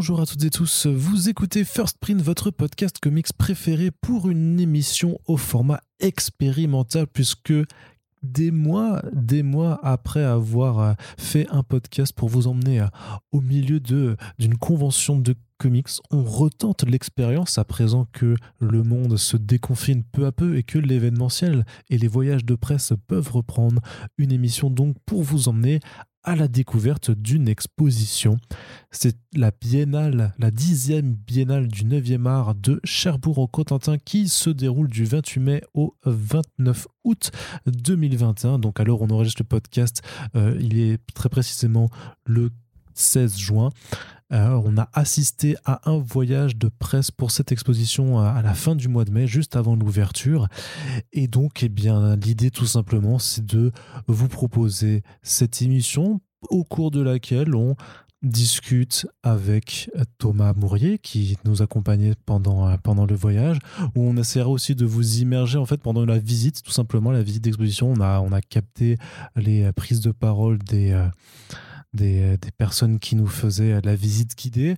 Bonjour à toutes et tous, vous écoutez First Print, votre podcast comics préféré pour une émission au format expérimental puisque des mois, des mois après avoir euh, fait un podcast pour vous emmener euh, au milieu d'une convention de comics, on retente l'expérience à présent que le monde se déconfine peu à peu et que l'événementiel et les voyages de presse peuvent reprendre. Une émission donc pour vous emmener à la découverte d'une exposition. C'est la biennale, la dixième biennale du 9e art de Cherbourg au Cotentin qui se déroule du 28 mai au 29 août 2021. Donc alors on enregistre le podcast, euh, il est très précisément le 16 juin. Euh, on a assisté à un voyage de presse pour cette exposition à la fin du mois de mai, juste avant l'ouverture. Et donc, eh bien, l'idée tout simplement, c'est de vous proposer cette émission au cours de laquelle on discute avec Thomas Mourier qui nous accompagnait pendant, pendant le voyage où on essaiera aussi de vous immerger en fait pendant la visite tout simplement la visite d'exposition on a, on a capté les prises de parole des, euh, des, des, personnes qui nous faisaient la visite guidée.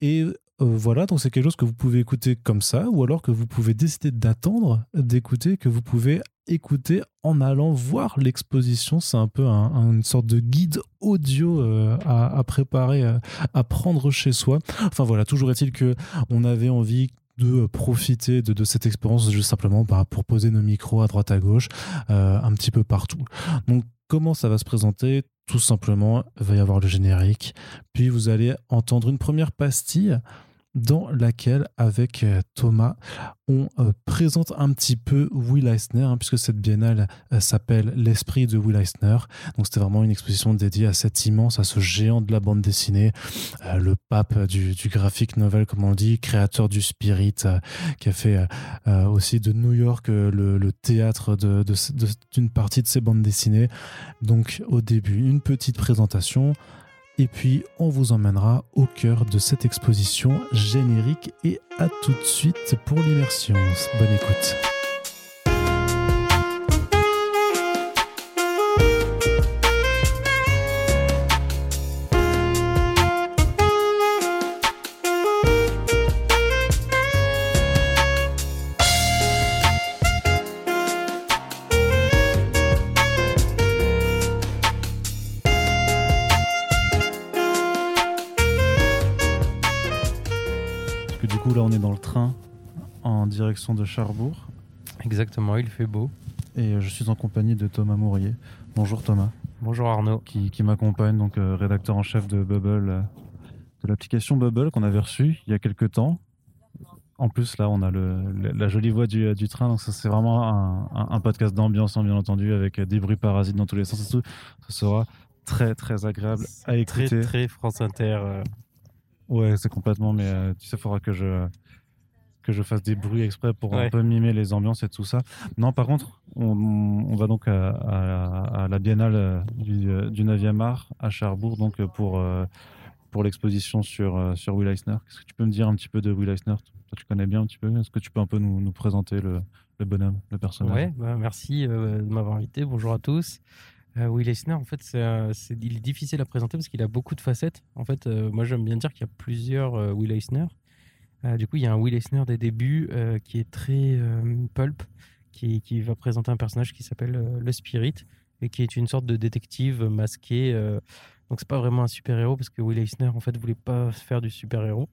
Et euh, voilà, donc c'est quelque chose que vous pouvez écouter comme ça, ou alors que vous pouvez décider d'attendre d'écouter, que vous pouvez écouter en allant voir l'exposition. C'est un peu une sorte de guide audio euh, à, préparer, euh, à prendre chez soi. Enfin voilà, toujours est-il que on avait envie de profiter de, cette expérience juste simplement bah, pour poser nos micros à droite à gauche un petit peu partout. Donc comment ça va se présenter? Tout simplement, il va y avoir le générique, puis vous allez entendre une première pastille dans laquelle, avec euh, Thomas, on euh, présente un petit peu Will Eisner, hein, puisque cette biennale euh, s'appelle L'esprit de Will Eisner. Donc c'était vraiment une exposition dédiée à cet immense, à ce géant de la bande dessinée, le pape du, graphic novel, comme on dit, créateur du Spirit, qui a fait aussi de New York le, théâtre d'une partie de ses bandes dessinées. Donc au début, une petite présentation et puis, on vous emmènera au cœur de cette exposition générique. Et à tout de suite pour l'immersion. Bonne écoute. De Charbourg. Exactement, il fait beau. Et euh, je suis en compagnie de Thomas Mourier. Bonjour Thomas. Bonjour Arnaud. Qui, m'accompagne, donc euh, rédacteur en chef de Bubble, euh, de l'application Bubble qu'on avait reçue il y a quelques temps. En plus, là, on a le, la jolie voix du, du train. Donc, ça, c'est vraiment un, podcast d'ambiance, hein, bien entendu, avec des bruits parasites dans tous les sens. Tout. Ça sera très, très agréable à écouter. Très, très France Inter. Ouais, c'est complètement. Mais tu sais, il faudra que je, que je fasse des bruits exprès pour un peu mimer les ambiances et tout ça. Non, par contre, on, va donc à, la Biennale euh, du, euh, du 9e art à Cherbourg donc euh, pour, pour l'exposition sur, sur Will Eisner. Qu'est-ce que tu peux me dire un petit peu de Will Eisner? Toi, tu connais bien un petit peu. Est-ce que tu peux un peu nous, nous présenter le, le, bonhomme, le personnage? Ouais, bah, merci de m'avoir invité. Bonjour à tous. Will Eisner, en fait, c'est, il est difficile à présenter parce qu'il a beaucoup de facettes. En fait, moi, j'aime bien dire qu'il y a plusieurs Will Eisner. Euh, du coup, il y a un Will Eisner des débuts euh, qui est très euh, pulp, qui, qui, va présenter un personnage qui s'appelle le Spirit et qui est une sorte de détective masqué. donc, c'est pas vraiment un super-héros parce que Will Eisner, en fait, voulait pas faire du super-héros,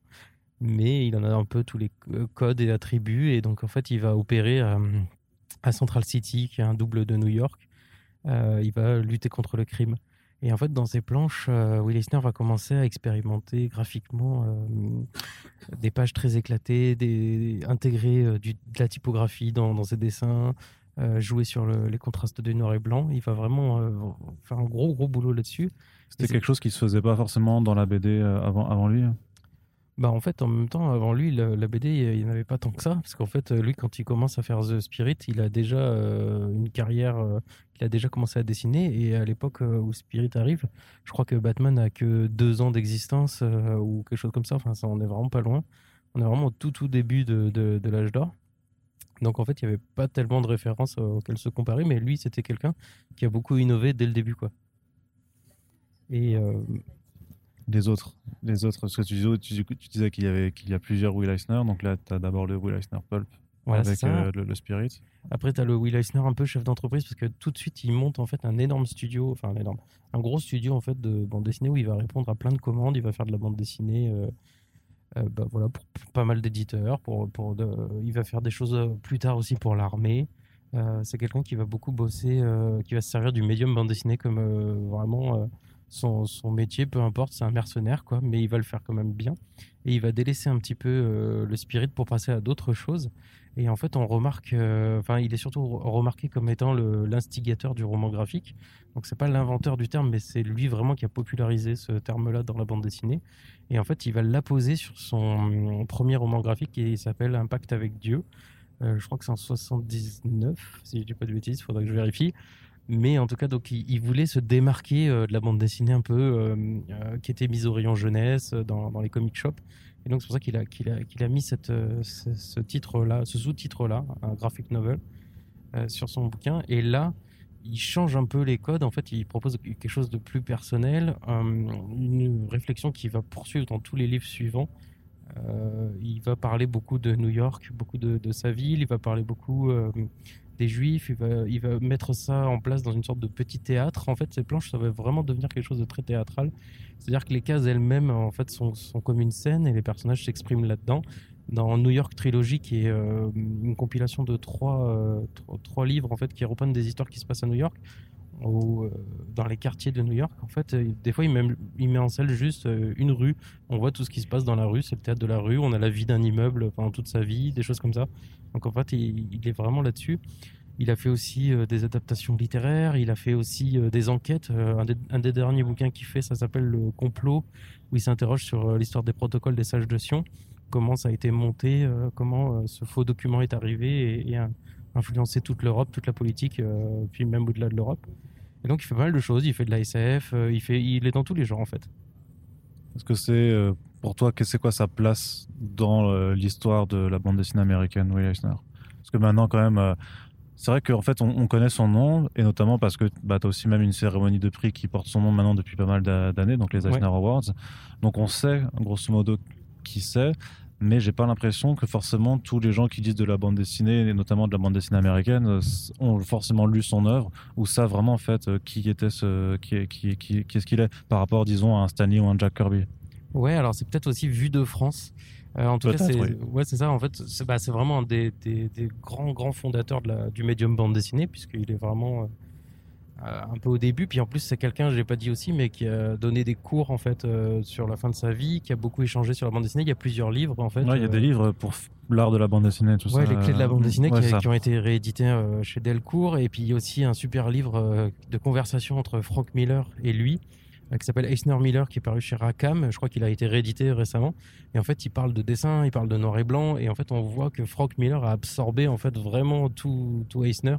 mais il en a un peu tous les codes et attributs. Et donc, en fait, il va opérer à Central City, qui est un double de New York. il va lutter contre le crime. Et en fait, dans ces planches, euh, Will Eisner va commencer à expérimenter graphiquement euh, des pages très éclatées, des, intégrer euh, du, de la typographie dans, dans ses dessins, jouer sur les contrastes de noir et blanc. Il va vraiment faire un gros, gros boulot là-dessus. C'était quelque chose qui se faisait pas forcément dans la BD avant, avant lui hein bah en fait, en même temps, avant lui, la, BD, il n'y en avait pas tant que ça. Parce qu'en fait, lui, quand il commence à faire The Spirit, il a déjà euh, une carrière, euh, il a déjà commencé à dessiner. Et à l'époque euh, où Spirit arrive, je crois que Batman n'a que deux ans d'existence ou quelque chose comme ça. Enfin, ça, on est vraiment pas loin. On est vraiment au tout, tout début de, de, de l'âge d'or. Donc en fait, il n'y avait pas tellement de références auxquelles se comparer. Mais lui, c'était quelqu'un qui a beaucoup innové dès le début. quoi. Et les autres, les autres, parce que tu, disais- tu, tu disais qu'il y avait qu'il y a plusieurs Will Eisner, donc là tu as d'abord le Will Eisner Pulp Voilà, avec euh, le, le Spirit. Après, tu as le Will Eisner un peu chef d'entreprise parce que tout de suite, il monte en fait un énorme studio, enfin un énorme, un gros studio en fait de bande dessinée où il va répondre à plein de commandes, il va faire de la bande dessinée, euh, euh, bah, voilà, pour, pour pas mal d'éditeurs, pour, pour de- il va faire des choses plus tard aussi pour l'armée. C'est quelqu'un qui va beaucoup bosser, qui va se servir du médium bande dessinée comme vraiment son, métier, peu importe, c'est un mercenaire quoi, mais il va le faire quand même bien et il va délaisser un petit peu euh, le spirit pour passer à d'autres choses. Et en fait, on remarque, euh, enfin, il est surtout re- remarqué comme étant l'instigateur du roman graphique. Donc, c'est pas l'inventeur du terme, mais c'est lui vraiment qui a popularisé ce terme-là dans la bande dessinée. Et en fait, il va l'apposer sur son euh, premier roman graphique qui s'appelle Impact avec Dieu. Euh, je crois que c'est en 79, si je dis pas de bêtises, il faudra que je vérifie. Mais en tout cas, donc, il, voulait se démarquer euh, de la bande dessinée un peu euh, euh, qui était mise au rayon jeunesse dans, les comic shops. Et donc, c'est pour ça qu'il a, qu'il a, qu'il a mis cette, ce, titre-là, ce sous-titre-là, un graphic novel, sur son bouquin. Et là, il change un peu les codes. En fait, il propose quelque chose de plus personnel, une réflexion qui va poursuivre dans tous les livres suivants. Il va parler beaucoup de New York, beaucoup de, sa ville. Il va parler beaucoup des Juifs. Il va, va mettre ça en place dans une sorte de petit théâtre. En fait, ces planches, ça va vraiment devenir quelque chose de très théâtral. C'est-à-dire que les cases elles-mêmes, en fait, sont, comme une scène et les personnages s'expriment là-dedans. Dans New York Trilogy, qui est euh, une compilation de trois, euh, trois livres en fait, qui reprennent des histoires qui se passent à New York, euh, dans les quartiers de New York, en fait, euh, des fois, il met, en scène juste euh, une rue. On voit tout ce qui se passe dans la rue, c'est le théâtre de la rue. On a la vie d'un immeuble pendant toute sa vie, des choses comme ça. Donc, en fait, il, est vraiment là-dessus. Il a fait aussi des adaptations littéraires, il a fait aussi des enquêtes. Un, des, un, derniers bouquins qu'il fait, ça s'appelle Le complot, où il s'interroge sur l'histoire des protocoles des sages de Sion, comment ça a été monté, comment ce faux document est arrivé et, a influencé toute l'Europe, toute la politique, euh, puis même au-delà de l'Europe. Et donc il fait pas mal de choses, il fait de la SF, euh, il, fait, il est dans tous les genres en fait. Est-ce que c'est euh, pour toi, c'est quoi sa place dans l'histoire de la bande dessinée américaine, Will Eisner Parce que maintenant, quand même, c'est vrai qu'en fait, on, on, connaît son nom, et notamment parce que bah, tu as aussi même une cérémonie de prix qui porte son nom maintenant depuis pas mal d'années, donc les Eisner ouais. Awards. Donc on sait, grosso modo, qui c'est, mais j'ai pas l'impression que forcément tous les gens qui disent de la bande dessinée, et notamment de la bande dessinée américaine, ont forcément lu son œuvre, ou savent vraiment en fait qui était ce, qui, qui, qui, qui est-ce qu'il est par rapport, disons, à un Stanley ou un Jack Kirby. Ouais, alors c'est peut-être aussi vu de France. Euh, en tout cas, c'est oui. ouais, ça. En fait, c'est bah, vraiment un des, des, des, grands grands fondateurs de la, du médium bande dessinée, puisqu'il est vraiment euh, un peu au début. Puis en plus, c'est quelqu'un, je l'ai pas dit aussi, mais qui a donné des cours en fait euh, sur la fin de sa vie, qui a beaucoup échangé sur la bande dessinée. Il y a plusieurs livres en fait. Ouais, il y a des livres pour l'art de la bande dessinée, tout ouais, ça. les clés de la bande dessinée ouais, qui, ont été réédités euh, chez Delcourt. Et puis il y a aussi un super livre euh, de conversation entre Frank Miller et lui euh, qui s'appelle Eisner Miller, qui est paru chez Rackham. Je crois qu'il a été réédité récemment. Et en fait, il parle de dessin, il parle de noir et blanc. Et en fait, on voit que Frank Miller a absorbé en fait vraiment tout, tout Eisner.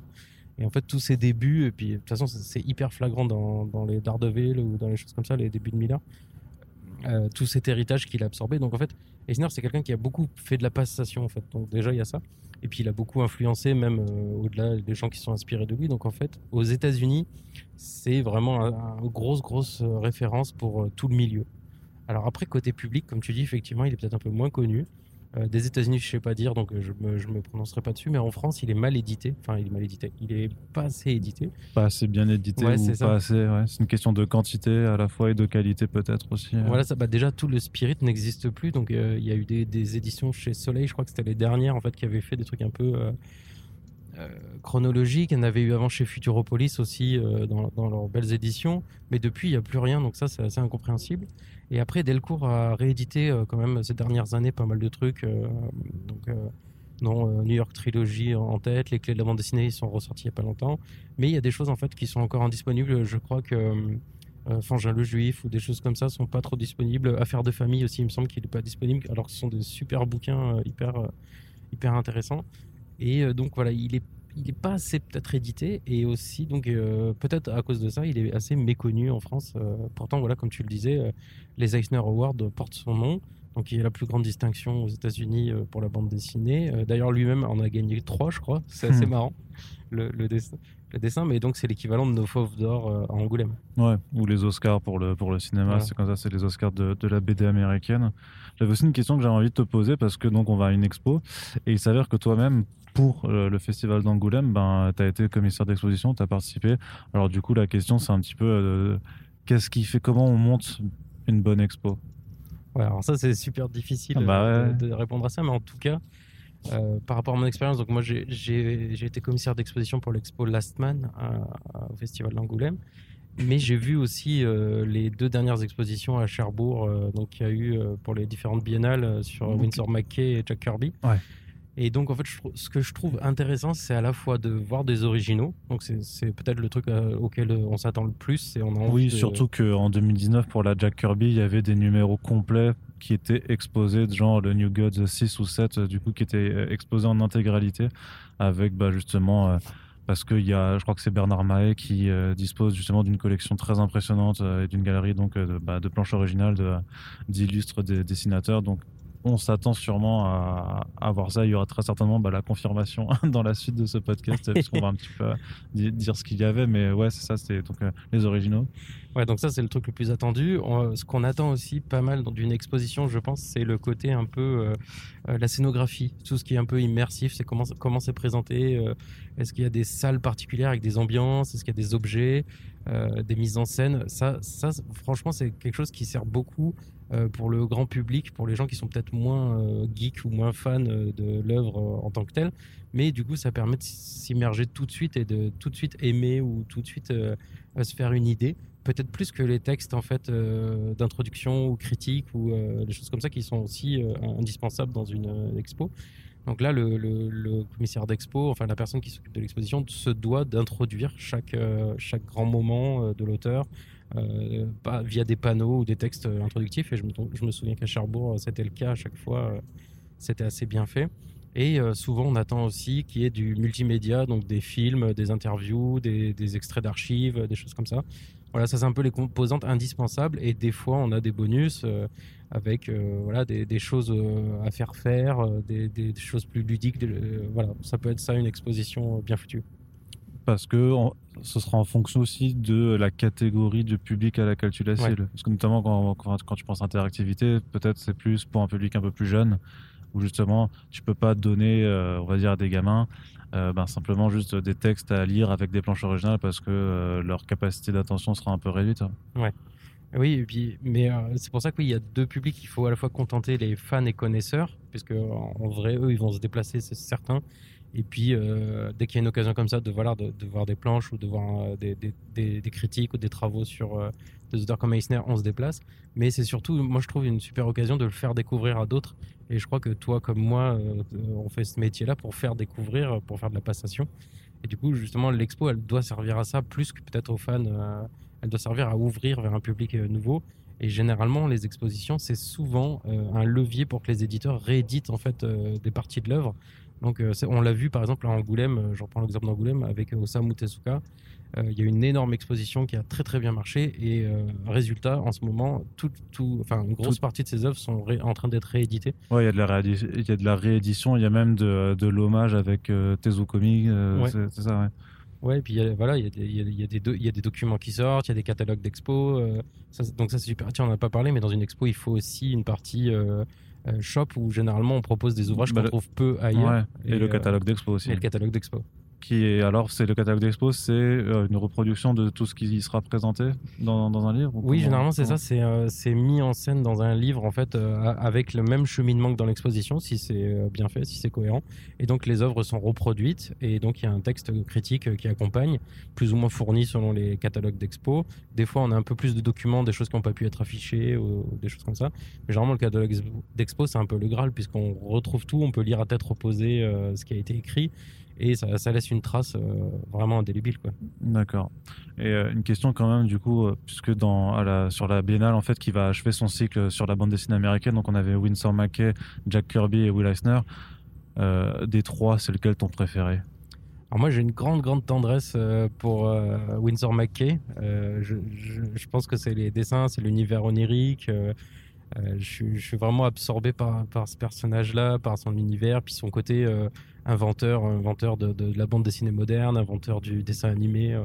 Et en fait, tous ses débuts, et puis de toute façon, c'est hyper flagrant dans, dans les Daredevil ou dans les choses comme ça, les débuts de Miller. Euh, tout cet héritage qu'il a absorbé. Donc en fait, Eisner, c'est quelqu'un qui a beaucoup fait de la passation en fait. Donc déjà, il y a ça. Et puis il a beaucoup influencé, même euh, au-delà des gens qui sont inspirés de lui. Donc en fait, aux États-Unis, c'est vraiment une grosse, grosse euh, référence pour tout le milieu. Alors après, côté public, comme tu dis, effectivement, il est peut-être un peu moins connu. Euh, des États-Unis, je sais pas dire, donc je me, je me prononcerai pas dessus. Mais en France, il est mal édité. Enfin, il est mal édité. Il est pas assez édité. Pas assez bien édité Ouais, ou c'est pas assez. Ouais. C'est une question de quantité à la fois et de qualité peut-être aussi. euh. Voilà, ça, bah, déjà tout le Spirit n'existe plus, donc euh, il y a eu des, des éditions chez Soleil, je crois que c'était les dernières en fait qui avaient fait des trucs un peu euh, euh, chronologiques. Il y en avait eu avant chez Futuropolis aussi euh, dans, leurs belles éditions, mais depuis il n'y a plus rien, donc ça c'est assez incompréhensible. Et après Delcourt a réédité euh, quand même ces dernières années pas mal de trucs, donc non, New York Trilogy en tête, les clés de la bande dessinée ils sont ressortis il n'y a pas longtemps, mais il y a des choses en fait qui sont encore indisponibles. Je crois que Fangin le Juif ou des choses comme ça sont pas trop disponibles. Affaires de famille aussi, il me semble qu'il n'est pas disponible, alors que ce sont des super bouquins hyper, hyper intéressants. Et euh, donc voilà, il est, il est pas assez peut-être édité et aussi donc euh, peut-être à cause de ça, il est assez méconnu en France. Euh, pourtant voilà, comme tu le disais, les Eisner Awards portent son nom. Donc il y a la plus grande distinction aux États-Unis euh, pour la bande dessinée. Euh, D'ailleurs lui-même en a gagné trois, je crois. C'est assez Hmm. marrant. Le, le dessin. le dessin, mais donc c'est l'équivalent de nos fauves d'or euh, à Angoulême. Ouais, ou les Oscars pour le, pour le cinéma, Voilà. c'est comme ça, c'est les Oscars de, de la BD américaine. J'avais aussi une question que j'avais envie de te poser parce que donc on va à une expo et il s'avère que toi-même, pour le festival d'Angoulême, ben, tu as été commissaire d'exposition, tu as participé. Alors du coup, la question c'est un petit peu euh, qu'est-ce qui fait, comment on monte une bonne expo? Ouais, alors ça c'est super difficile Ah bah euh, ouais. de, de répondre à ça, mais en tout cas, euh, par rapport à mon expérience, donc moi j'ai- été commissaire d'exposition pour l'expo Last Man à- à- au Festival d'Angoulême, mais j'ai vu aussi euh, les deux dernières expositions à Cherbourg, euh, donc il y a eu euh, pour les différentes biennales euh, sur Ok. Winsor McKay et Jack Kirby. Ouais. Et donc en fait, je ce que je trouve intéressant, c'est à la fois de voir des originaux, donc c'est peut-être le truc euh, auquel on s'attend le plus, c'est on a envie Oui, de- surtout qu'en 2019, pour la Jack Kirby, il y avait des numéros complets qui étaient exposés, de genre le New Gods 6 ou 7, euh, du coup, qui étaient euh, exposés en intégralité, avec bah, justement, euh, parce qu'il y a, je crois que c'est Bernard Mahé qui euh, dispose justement d'une collection très impressionnante euh, et d'une galerie donc euh, de, bah, de planches originales de- d'illustres des dessinateurs. Donc, on s'attend sûrement à, à voir ça. Il y aura très certainement bah, la confirmation dans la suite de ce podcast, puisqu'on va un petit peu di- dire ce qu'il y avait. Mais ouais, c'est ça, c'est donc euh, les originaux. Ouais, donc ça c'est le truc le plus attendu. On- ce qu'on attend aussi pas mal dans une exposition, je pense, c'est le côté un peu euh, euh, la scénographie, tout ce qui est un peu immersif, c'est comment comment c'est présenté. euh, Est-ce qu'il y a des salles particulières avec des ambiances Est-ce qu'il y a des objets, euh, des mises en scène Ça, ça, franchement, c'est quelque chose qui sert beaucoup euh, pour le grand public, pour les gens qui sont peut-être moins euh, geeks ou moins fans euh, de l'œuvre en tant que telle. Mais du coup, ça permet de s'immerger tout de suite et de tout de suite aimer ou tout de suite se faire une idée peut-être plus que les textes en fait d'introduction ou critique ou des choses comme ça qui sont aussi indispensables dans une expo. Donc là, le, le- commissaire d'expo, enfin la personne qui s'occupe de l'exposition, se doit d'introduire chaque, chaque grand moment de l'auteur euh, pas- via des panneaux ou des textes euh, introductifs. Et je me, souviens qu'à Cherbourg, euh, c'était le cas à chaque fois. c'était assez bien fait. Et souvent, on attend aussi qu'il y ait du multimédia, donc des films, des interviews, des, des extraits d'archives, des choses comme ça. Voilà, ça c'est un peu les composantes indispensables. Et des fois, on a des bonus avec voilà des, des choses à faire faire, des, des- choses plus ludiques. voilà, ça peut être ça une exposition bien foutue. Parce que ce sera en fonction aussi de la catégorie du public à laquelle tu la Ouais. Parce que notamment quand, quand, quand tu penses interactivité, peut-être c'est plus pour un public un peu plus jeune, où justement tu peux pas donner, euh, on va dire, à des gamins euh, ben, simplement juste des textes à lire avec des planches originales parce que euh, leur capacité d'attention sera un peu réduite. Oui, et puis, mais c'est pour ça qu'il y a deux publics. Il faut à la fois contenter les fans et connaisseurs, puisque en vrai, eux, ils vont se déplacer, c'est certain. Et puis, euh, dès qu'il y a une occasion comme ça de, voir des planches ou de voir euh, des, critiques ou des travaux sur euh, des auteurs comme Eisner, on se déplace. Mais c'est surtout, moi, je trouve une super occasion de le faire découvrir à d'autres. Et je crois que toi, comme moi, on fait ce métier-là pour faire découvrir, pour faire de la passation. Et du coup, justement, l'expo, elle doit servir à ça plus que peut-être aux fans. elle doit servir à ouvrir vers un public nouveau. Et généralement, les expositions, c'est souvent un levier pour que les éditeurs rééditent en fait des parties de l'œuvre. Donc, euh, on l'a vu par exemple à Angoulême, euh, je reprends l'exemple d'Angoulême avec euh, Osamu Tezuka. Euh, Il y a une énorme exposition qui a très très bien marché et euh, résultat, en ce moment, tout, tout, enfin, une grosse Tout- partie de ces œuvres sont ré- en train d'être rééditées. Ouais, il y, a de la réédi- il y a de la réédition, il y a même de, de l'hommage avec euh, Tezukomi, euh, Ouais. c'est ça, ouais. Ouais, et puis il voilà, il y, a des- il y a- y a des do- il y a des documents qui sortent, il y a des catalogues d'expo. euh, ça, c'est- donc ça c'est super. Tiens, on n'a pas parlé, mais dans une expo, il faut aussi une partie euh, euh, shop où généralement on propose des ouvrages Bah, qu'on le- trouve peu ailleurs. Ouais, Et, le euh, catalogue d'expo aussi. et le catalogue d'expo. Qui est, alors, c'est le catalogue d'expo, c'est euh, une reproduction de tout ce qui sera présenté dans, dans un livre ou Oui, généralement c'est ça, c'est euh, c'est mis en scène dans un livre en fait euh, avec le même cheminement que dans l'exposition si c'est bien fait, si c'est cohérent. Et donc les œuvres sont reproduites et donc il y a un texte critique qui accompagne, plus ou moins fourni selon les catalogues d'expo. Des fois on a un peu plus de documents, des choses qui n'ont pas pu être affichées ou des choses comme ça. Mais généralement le catalogue d'expo c'est un peu le Graal puisqu'on retrouve tout, on peut lire à tête reposée ce qui a été écrit et ça, ça laisse une trace euh, vraiment indélébile quoi. D'accord. Et euh, une question quand même, du coup, euh, puisque dans, à la, sur la biennale, en fait, qui va achever son cycle sur la bande dessinée américaine, donc on avait Winsor McKay, Jack Kirby et Will Eisner. Des trois, c'est lequel ton préféré? Alors moi j'ai une grande grande tendresse pour Winsor McKay. Euh, je, je, je pense que c'est les dessins, c'est l'univers onirique. je, suis, je, suis, vraiment absorbé par, par ce personnage-là, par son univers, puis son côté inventeur, inventeur de, de, la bande dessinée moderne, inventeur du dessin animé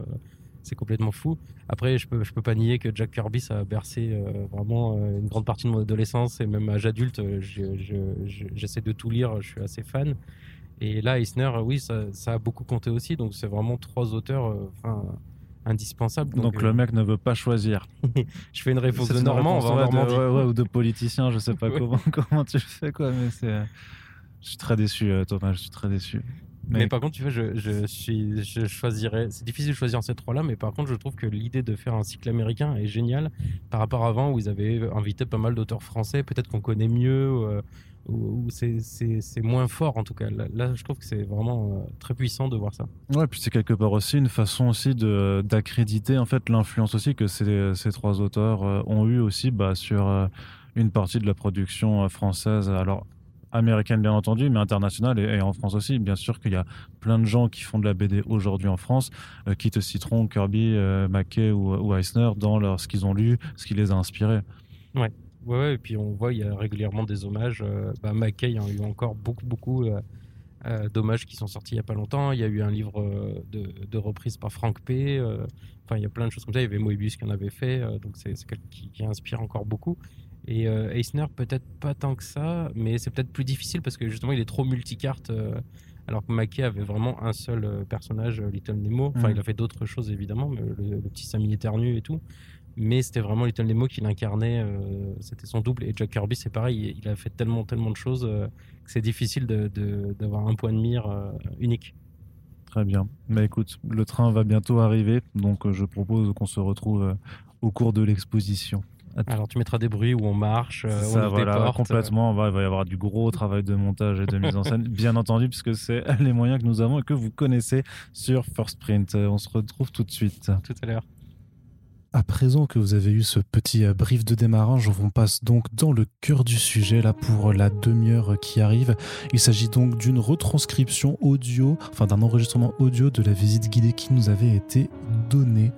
c'est complètement fou. Après, je peux, je peux pas nier que Jack Kirby, ça a bercé euh, vraiment euh, une grande partie de mon adolescence et même à âge adulte, euh, j'essaie de tout lire, je suis assez fan. Et là, Eisner, oui, ça, ça a beaucoup compté aussi, donc c'est vraiment trois auteurs enfin indispensables. Donc, le mec ne veut pas choisir. je fais une réponse de Normand, ou de politicien, je sais pas comment, comment tu fais, quoi, mais c'est. Je suis très déçu, Thomas, je suis très déçu. Mais... par contre, tu vois, je, je, suis, je choisirais. C'est difficile de choisir ces trois-là, mais par contre, je trouve que l'idée de faire un cycle américain est géniale par rapport à avant où ils avaient invité pas mal d'auteurs français, peut-être qu'on connaît mieux, euh, ou, c'est moins fort en tout cas. Là, je trouve que c'est vraiment euh, très puissant de voir ça. Ouais, puis c'est quelque part aussi une façon aussi d'accréditer en fait l'influence aussi que ces, ces trois auteurs euh, ont eu aussi bah, sur une partie de la production française. Alors américaine bien entendu, mais internationale et, en France aussi. Bien sûr qu'il y a plein de gens qui font de la BD aujourd'hui en France euh, qui te citeront Kirby, euh, ou, Eisner dans leur, ce qu'ils ont lu, ce qui les a inspirés. Ouais. Ouais, et puis on voit, il y a régulièrement des hommages. Euh, bah, Mackay, il y a eu encore beaucoup, beaucoup d'hommages qui sont sortis il n'y a pas longtemps. Il y a eu un livre de, de reprise par Frank P. Enfin, il y a plein de choses comme ça. Il y avait Moebius qui en avait fait. donc, c'est quelqu'un qui, inspire encore beaucoup. Et euh, Eisner, peut-être pas tant que ça, mais c'est peut-être plus difficile parce que justement, il est trop multicarte. Euh, alors que Mackay avait vraiment un seul euh, personnage, Little Nemo. Enfin, mm. il a fait d'autres choses évidemment, mais le, petit Samy éternu et tout. Mais c'était vraiment Little Nemo qui l'incarnait. c'était son double. Et Jack Kirby, c'est pareil. Il, a fait tellement, tellement de choses que c'est difficile d'avoir un point de mire unique. Très bien. Mais écoute, le train va bientôt arriver, donc je propose qu'on se retrouve au cours de l'exposition. Alors tu mettras des bruits où on marche, euh, ça, on voilà, complètement. il va y avoir du gros travail de montage et de mise en scène, bien entendu, puisque c'est les moyens que nous avons et que vous connaissez sur First Print. On se retrouve tout de suite. Tout à l'heure. À présent que vous avez eu ce petit euh, brief de démarrage, on passe donc dans le cœur du sujet là pour la demi-heure qui arrive. Il s'agit donc d'une retranscription audio, enfin d'un enregistrement audio de la visite guidée qui nous avait été donnée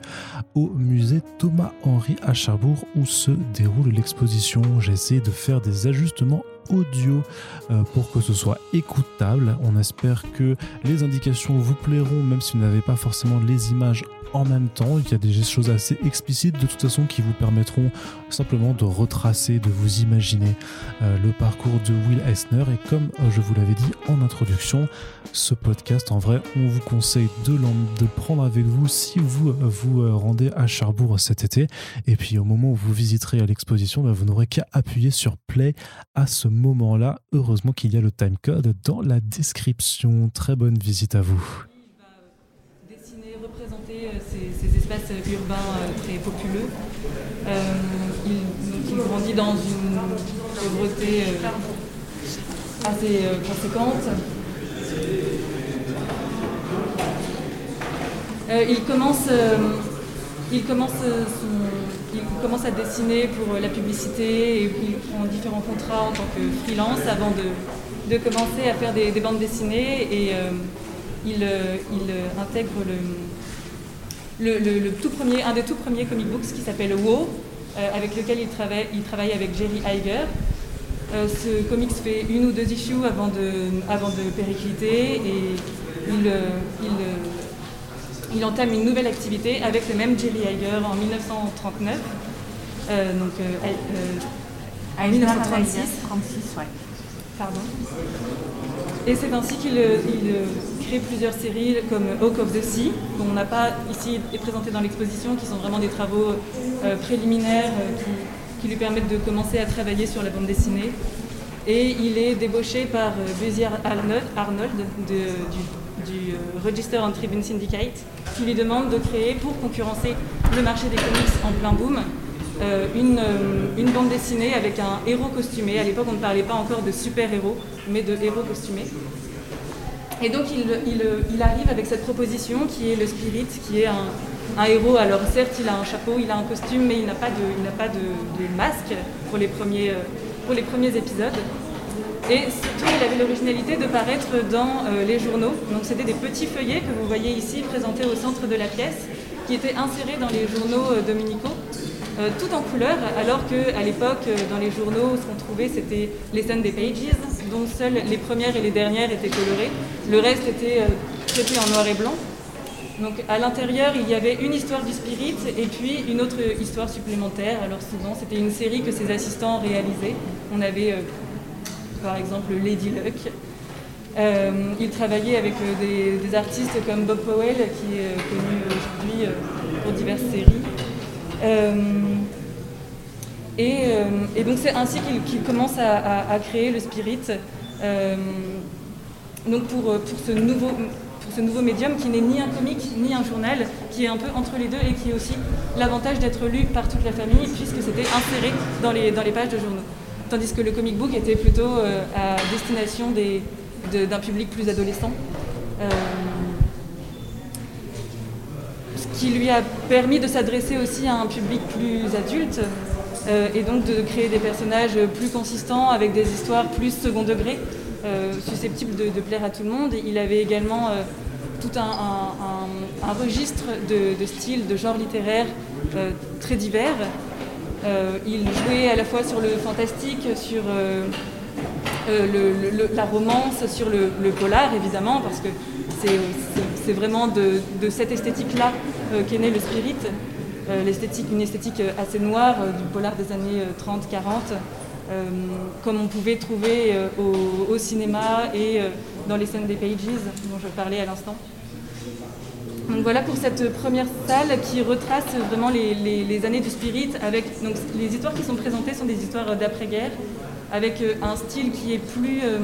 au musée Thomas Henry à Charbourg où se déroule l'exposition. J'ai essayé de faire des ajustements audio euh, pour que ce soit écoutable. On espère que les indications vous plairont même si vous n'avez pas forcément les images en même temps. Il y a des choses assez explicites de toute façon qui vous permettront simplement de retracer, de vous imaginer euh, le parcours de Will Eisner. Et comme euh, je vous l'avais dit en introduction, ce podcast, en vrai, on vous conseille de, prendre avec vous si vous euh, vous rendez à Charbourg cet été. Et puis au moment où vous visiterez l'exposition, bah, vous n'aurez qu'à appuyer sur Play à ce moment-là. Heureusement qu'il y a le timecode dans la description. Très bonne visite à vous. Urbain euh, très populeux. Euh, il, grandit dans une pauvreté euh, assez conséquente. il commence, il commence il commence à dessiner pour la publicité et il prend différents contrats en tant que freelance avant de, commencer à faire des, bandes dessinées et il, intègre le, le, tout premier, un des tout premiers comic books qui s'appelle WoW, euh, avec lequel il travaille, il travaille avec Jerry Iger. Euh, ce comics fait une ou deux issues avant de, avant de péricliter et il, euh, il, il, entame une nouvelle activité avec le même Jerry Iger en 1939. donc, à 1936. 36, ouais. Pardon. Et c'est ainsi qu'il plusieurs séries comme Hawk of the Sea, qu'on n'a pas ici est présenté dans l'exposition, qui sont vraiment des travaux euh, préliminaires euh, qui, lui permettent de commencer à travailler sur la bande dessinée. Et il est débauché par euh, Arnold, du, Register and Tribune Syndicate, qui lui demande de créer, pour concurrencer le marché des comics en plein boom, une, une, bande dessinée avec un héros costumé. À l'époque, on ne parlait pas encore de super-héros, mais de héros costumés. Et donc il, arrive avec cette proposition qui est le Spirit, qui est un, héros. Alors certes, il a un chapeau, il a un costume, mais il n'a pas, de, masque pour les, premiers, euh, pour les premiers épisodes. Et surtout, il avait l'originalité de paraître dans euh, les journaux. Donc c'était des petits feuillets que vous voyez ici présentés au centre de la pièce, qui étaient insérés dans les journaux euh, dominicaux. Euh, tout en couleur, alors qu'à l'époque, euh, dans les journaux, ce qu'on trouvait, c'était les Sunday Pages, dont seules les premières et les dernières étaient colorées. Le reste était euh, traité en noir et blanc. Donc à l'intérieur, il y avait une histoire du spirit et puis une autre histoire supplémentaire. Alors souvent, c'était une série que ses assistants réalisaient. On avait par exemple Lady Luck. Il travaillait avec des, des artistes comme Bob Powell, qui est connu aujourd'hui pour diverses séries. Euh, et, euh, et donc c'est ainsi qu'il commence à, créer le spirit. Euh, donc pour, pour, ce nouveau, pour ce nouveau médium qui n'est ni un comique ni un journal, qui est un peu entre les deux et qui a aussi l'avantage d'être lu par toute la famille puisque c'était inséré dans les, dans les pages de journaux. Tandis que le comic book était plutôt à destination des- de- d'un public plus adolescent. Ce qui lui a permis de s'adresser aussi à un public plus adulte euh, et donc de créer des personnages plus consistants avec des histoires plus second degré, euh, susceptibles de, plaire à tout le monde. Il avait également euh, tout un, registre de, de styles, de genres littéraires très divers. Il jouait à la fois sur le fantastique, sur la romance, sur le, polar évidemment, parce que c'est vraiment de, cette esthétique-là qu'est né le spirit. Euh, une esthétique euh, assez noire euh, du polar des années euh, 30-40, euh, comme on pouvait trouver euh, au, cinéma et euh, dans les scènes des pages dont je parlais à l'instant. Donc voilà pour cette première salle qui retrace vraiment les, années du spirit donc les histoires qui sont présentées sont des histoires d'après-guerre avec euh, un style qui est plus euh,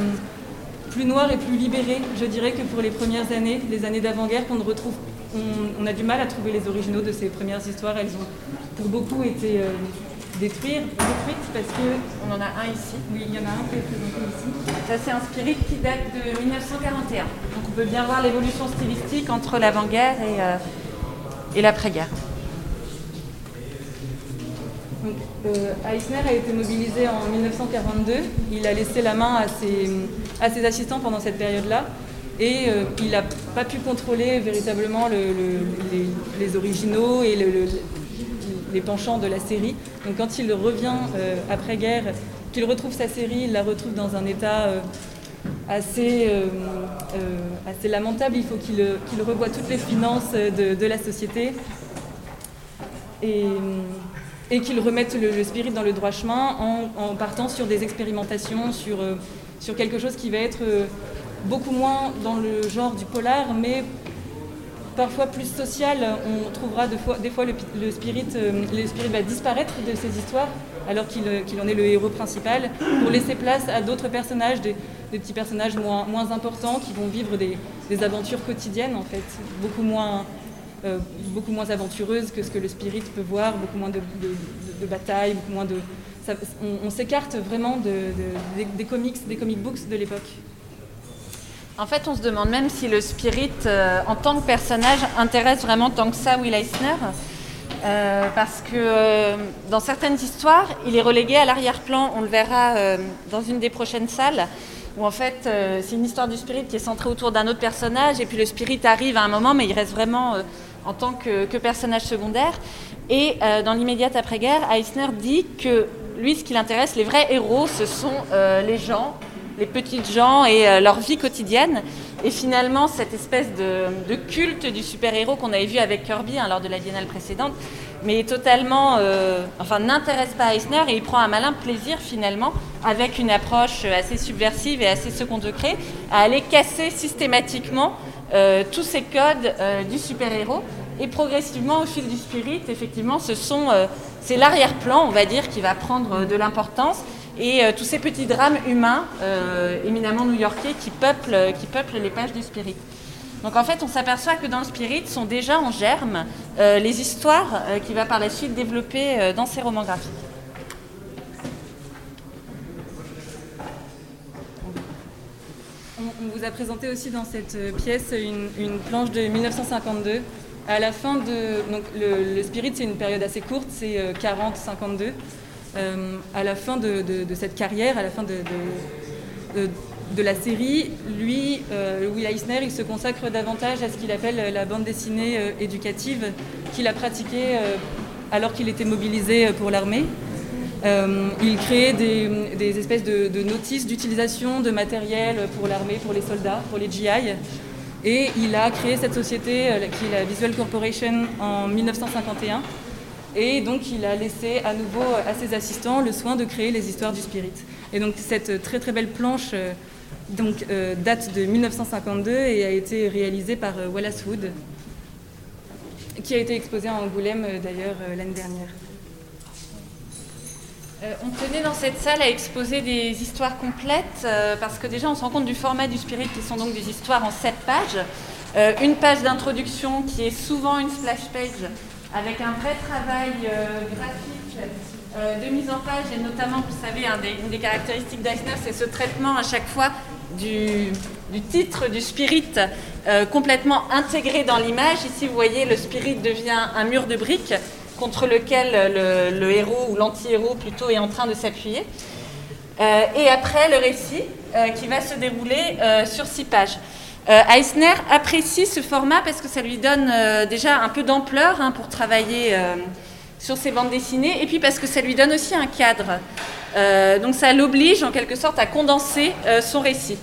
plus noir et plus libéré, je dirais que pour les premières années, les années d'avant-guerre qu'on ne retrouve on, on a du mal à trouver les originaux de ces premières histoires, elles ont pour beaucoup été euh, détruites, détruites parce que On en a un ici. oui, il y en a un qui est présenté ici. Ça, c'est un spirit qui date de 1941. Donc, on peut bien voir l'évolution stylistique entre l'avant-guerre et, euh, et l'après-guerre. Donc, euh, Eisner a été mobilisé en 1942. Il a laissé la main à ses, à ses assistants pendant cette période-là. Et euh, il n'a pas pu contrôler véritablement le- le- les, originaux et le- le- les penchants de la série. Donc quand il revient euh, après-guerre, qu'il retrouve sa série, il la retrouve dans un état euh, assez, lamentable. Il faut qu'il qu'il revoie toutes les finances de, la société et, qu'ils remettent le, spirit dans le droit chemin en, partant sur des expérimentations, sur, quelque chose qui va être beaucoup moins dans le genre du polar, mais parfois plus social. On trouvera des fois, des fois le, pi- le spirit, euh, le spirit va disparaître de ces histoires alors qu'il euh, qu'il en est le héros principal pour laisser place à d'autres personnages, des, petits personnages moins, importants qui vont vivre des, aventures quotidiennes en fait, beaucoup moins, euh, beaucoup moins aventureuses que ce que le spirit peut voir, beaucoup moins de, de, de- de batailles, beaucoup moins de... ça- on s'écarte vraiment de, de- des comics, des comic books de l'époque. En fait, on se demande même si le spirit, euh, en tant que personnage, intéresse vraiment tant que ça Will Eisner. Euh, parce que euh, dans certaines histoires, il est relégué à l'arrière-plan. On le verra dans une des prochaines salles, où en fait, c'est une histoire du spirit qui est centrée autour d'un autre personnage, et puis le spirit arrive à un moment, mais il reste vraiment en tant que, que personnage secondaire. Et dans l'immédiate après-guerre, Eisner dit que lui, ce qui l'intéresse, les vrais héros, ce sont les gens, les petites gens et euh, leur vie quotidienne. Et finalement, cette espèce de, culte du super-héros qu'on avait vu avec Kirby hein, lors de la biennale précédente, mais totalement, euh, enfin, n'intéresse pas Eisner et il prend un malin plaisir finalement, avec une approche assez subversive et assez second degré, à aller casser systématiquement euh, tous ces codes du super-héros. Et progressivement, au fil du spirit, effectivement, ce sont, c'est l'arrière-plan, on va dire, qui va prendre de l'importance et euh, tous ces petits drames humains, euh, éminemment new-yorkais, qui peuplent, qui peuplent les pages du Spirit. Donc en fait, on s'aperçoit que dans le Spirit sont déjà en germe euh, les histoires euh, qu'il va par la suite développer euh, dans ses romans graphiques. On, vous a présenté aussi dans cette euh, pièce une, planche de 1952. À la fin de. Donc le, le Spirit, c'est une période assez courte, c'est euh, 40-52. Euh, à la fin de, cette carrière, à la fin de, la série, lui, euh, Will Eisner, il se consacre davantage à ce qu'il appelle la bande dessinée euh, éducative, qu'il a pratiquée euh, alors qu'il était mobilisé pour l'armée. il créait des, espèces de notices d'utilisation de matériel pour l'armée, pour les soldats, pour les GI. Et il a créé cette société qui est la Visual Corporation en 1951. Et donc il a laissé à nouveau à ses assistants le soin de créer les histoires du spirit. Et donc cette très très belle planche donc, euh, date de 1952 et a été réalisée par euh, Wallace Wood, qui a été exposée à Angoulême euh, d'ailleurs l'année dernière. on tenait dans cette salle à exposer des histoires complètes parce que déjà on se rend compte du format du spirit qui sont donc des histoires en sept pages. une page d'introduction qui est souvent une splash page avec un vrai travail graphique de mise en page et notamment, vous savez, une des caractéristiques d'Eisner, c'est ce traitement à chaque fois du, titre du spirit euh, complètement intégré dans l'image. Ici, vous voyez, le spirit devient un mur de briques contre lequel le, héros ou l'anti-héros plutôt est en train de s'appuyer. Euh, et après, le récit euh, qui va se dérouler sur six pages. Eisner apprécie ce format parce que ça lui donne déjà un peu d'ampleur hein, pour travailler sur ses bandes dessinées, et puis parce que ça lui donne aussi un cadre. Euh, donc ça l'oblige en quelque sorte à condenser euh, son récit.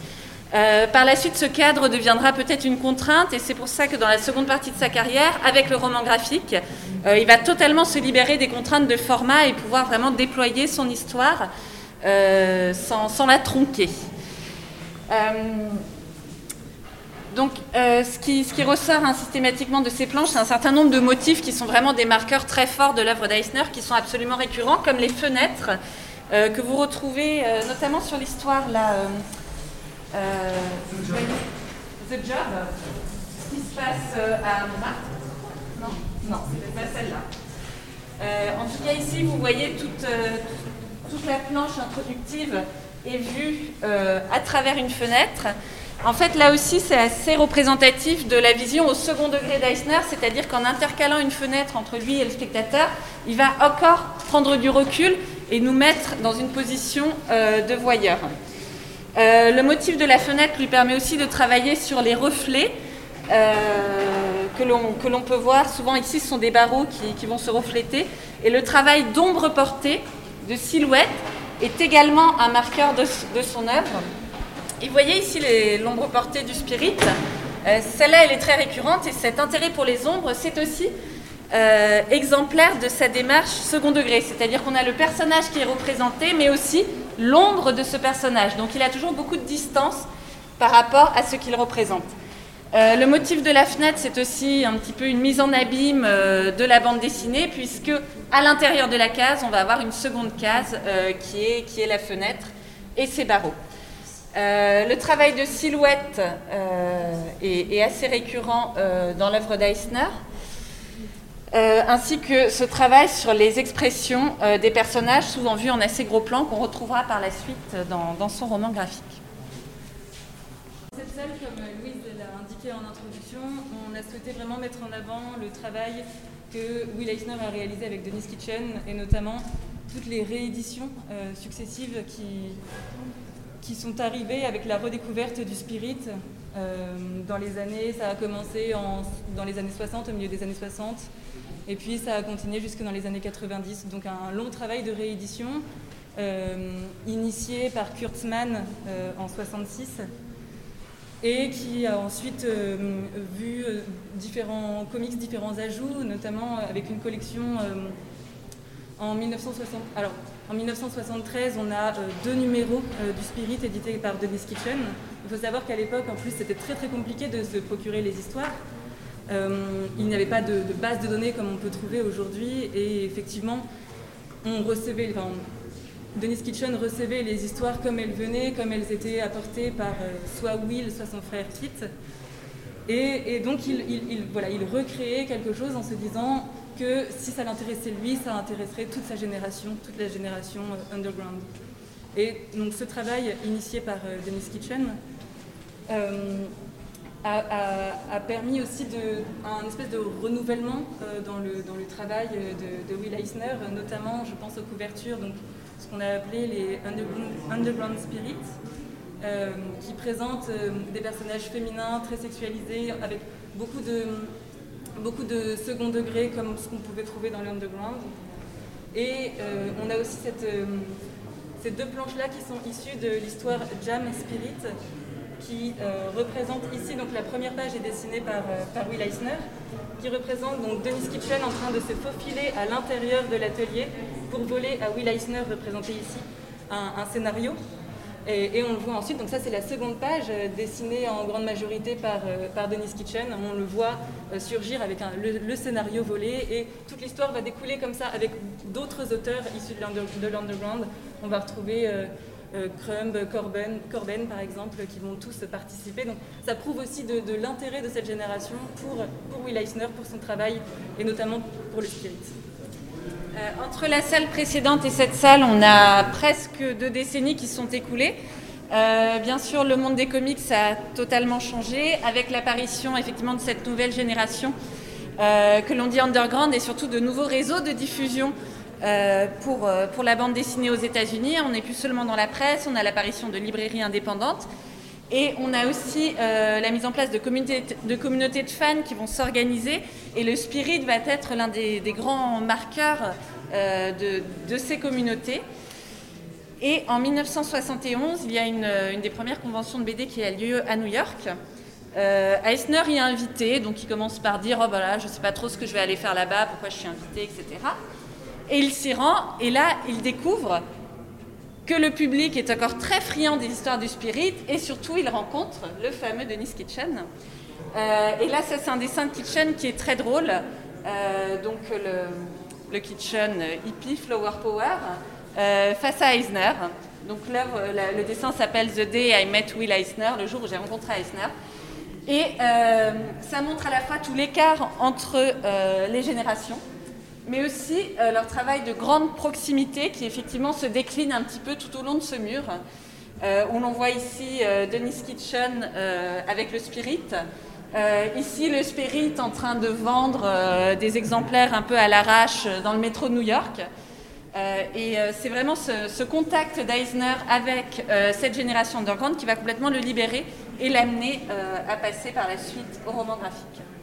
Euh, par la suite, ce cadre deviendra peut-être une contrainte et c'est pour ça que dans la seconde partie de sa carrière, avec le roman graphique, il va totalement se libérer des contraintes de format et pouvoir vraiment déployer son histoire sans, la tronquer. Donc, ce, qui, ressort hein, systématiquement de ces planches, c'est un certain nombre de motifs qui sont vraiment des marqueurs très forts de l'œuvre d'Eisner, qui sont absolument récurrents, comme les fenêtres, euh, que vous retrouvez euh, notamment sur l'histoire là. Euh, The Job, ce qui se passe à Montmartre. Non, non, c'est pas celle-là. en tout cas, ici, vous voyez toute, toute la planche introductive est vue à travers une fenêtre. En fait, là aussi, c'est assez représentatif de la vision au second degré d'Eisner, c'est-à-dire qu'en intercalant une fenêtre entre lui et le spectateur, il va encore prendre du recul et nous mettre dans une position euh, de voyeur. Euh, le motif de la fenêtre lui permet aussi de travailler sur les reflets euh, que l'on peut voir. Souvent ici, ce sont des barreaux qui, vont se refléter. Et le travail d'ombre portée, de silhouette, est également un marqueur de, son œuvre. Et vous voyez ici l'ombre portée du spirit. Celle-là, elle est très récurrente et cet intérêt pour les ombres, c'est aussi euh, exemplaire de sa démarche second degré. C'est-à-dire qu'on a le personnage qui est représenté, mais aussi l'ombre de ce personnage. Donc il a toujours beaucoup de distance par rapport à ce qu'il représente. Euh, le motif de la fenêtre, c'est aussi un petit peu une mise en abîme euh, de la bande dessinée, puisque à l'intérieur de la case, on va avoir une seconde case qui, est, qui est la fenêtre et ses barreaux. Le travail de silhouette est, est, assez récurrent dans l'œuvre d'Eisner. Euh, ainsi que ce travail sur les expressions euh, des personnages, souvent vus en assez gros plan, qu'on retrouvera par la suite dans, son roman graphique. Cette salle, comme Louise l'a indiqué en introduction, on a souhaité vraiment mettre en avant le travail que Will Eisner a réalisé avec Denis Kitchen et notamment toutes les rééditions euh, successives qui, qui sont arrivées avec la redécouverte du spirit dans les années, ça a commencé dans les années 60, au milieu des années 60, et puis ça a continué jusque dans les années 90. Donc un long travail de réédition euh, initié par Kurtzmann euh, en 66 et qui a ensuite euh, vu différents comics, différents ajouts, notamment avec une collection en 1960. Alors, en 1973, on a deux numéros du Spirit édités par Denis Kitchen. Il faut savoir qu'à l'époque, en plus, c'était très très compliqué de se procurer les histoires. Euh, il n'y avait pas de, base de données comme on peut trouver aujourd'hui et effectivement, on recevait, enfin, Dennis Kitchen recevait les histoires comme elles venaient, comme elles étaient apportées par euh, soit Will, soit son frère Pete. Et, donc il, voilà, il recréait quelque chose en se disant que si ça l'intéressait lui, ça intéresserait toute sa génération, toute la génération euh, underground. Et donc ce travail initié par Dennis Kitchen, a, permis aussi de, un espèce de renouvellement euh, dans, le, dans le travail de, Will Eisner, notamment, je pense aux couvertures, donc ce qu'on a appelé les Underground, Spirits, euh, qui présentent euh, des personnages féminins très sexualisés, avec beaucoup de, beaucoup de second degré comme ce qu'on pouvait trouver dans l'underground. Et euh, on a aussi euh, ces deux planches-là qui sont issues de l'histoire Jam Spirit, qui euh, représente ici, donc la première page est dessinée par, Will Eisner, qui représente donc Denis Kitchen en train de se faufiler à l'intérieur de l'atelier pour voler à Will Eisner, représenté ici, un scénario. Et, on le voit ensuite, donc ça c'est la seconde page, euh, dessinée en grande majorité par, euh, Dennis Kitchen. On le voit euh, surgir avec le, scénario volé et toute l'histoire va découler comme ça avec d'autres auteurs issus de l'underground. On va retrouver Crumb, Corben, Corben par exemple, qui vont tous participer. Donc ça prouve aussi de, l'intérêt de cette génération pour, pour Will Eisner, pour son travail et notamment pour le spirit. Euh, entre la salle précédente et cette salle, on a presque deux décennies qui sont écoulées. Euh, bien sûr, le monde des comics a totalement changé avec l'apparition effectivement de cette nouvelle génération euh, que l'on dit underground et surtout de nouveaux réseaux de diffusion pour, pour la bande dessinée aux États-Unis. On n'est plus seulement dans la presse, on a l'apparition de librairies indépendantes. Et on a aussi euh, la mise en place de communautés de, fans qui vont s'organiser. Et le Spirit va être l'un des, grands marqueurs euh, de, ces communautés. Et en 1971, il y a une, des premières conventions de BD qui a lieu à New York. Euh, Eisner y est invité, donc il commence par dire Oh voilà, je ne sais pas trop ce que je vais aller faire là-bas, pourquoi je suis invité, etc. Et il s'y rend, et là, il découvre que le public est encore très friand des histoires du spirit et surtout il rencontre le fameux Denis Kitchen. Euh, et là, ça c'est un dessin de Kitchen qui est très drôle. Euh, donc le, Kitchen hippie Flower Power euh, face à Eisner. Donc le dessin s'appelle The Day I Met Will Eisner, le jour où j'ai rencontré Eisner. Et ça montre à la fois tout l'écart entre les générations mais aussi euh, leur travail de grande proximité qui effectivement se décline un petit peu tout au long de ce mur. Euh, on en voit ici euh, Denis Kitchen avec le Spirit. ici, le Spirit en train de vendre des exemplaires un peu à l'arrache dans le métro de New York. et c'est vraiment ce, ce contact d'Eisner avec cette génération underground qui va complètement le libérer et l'amener à passer par la suite au roman graphique.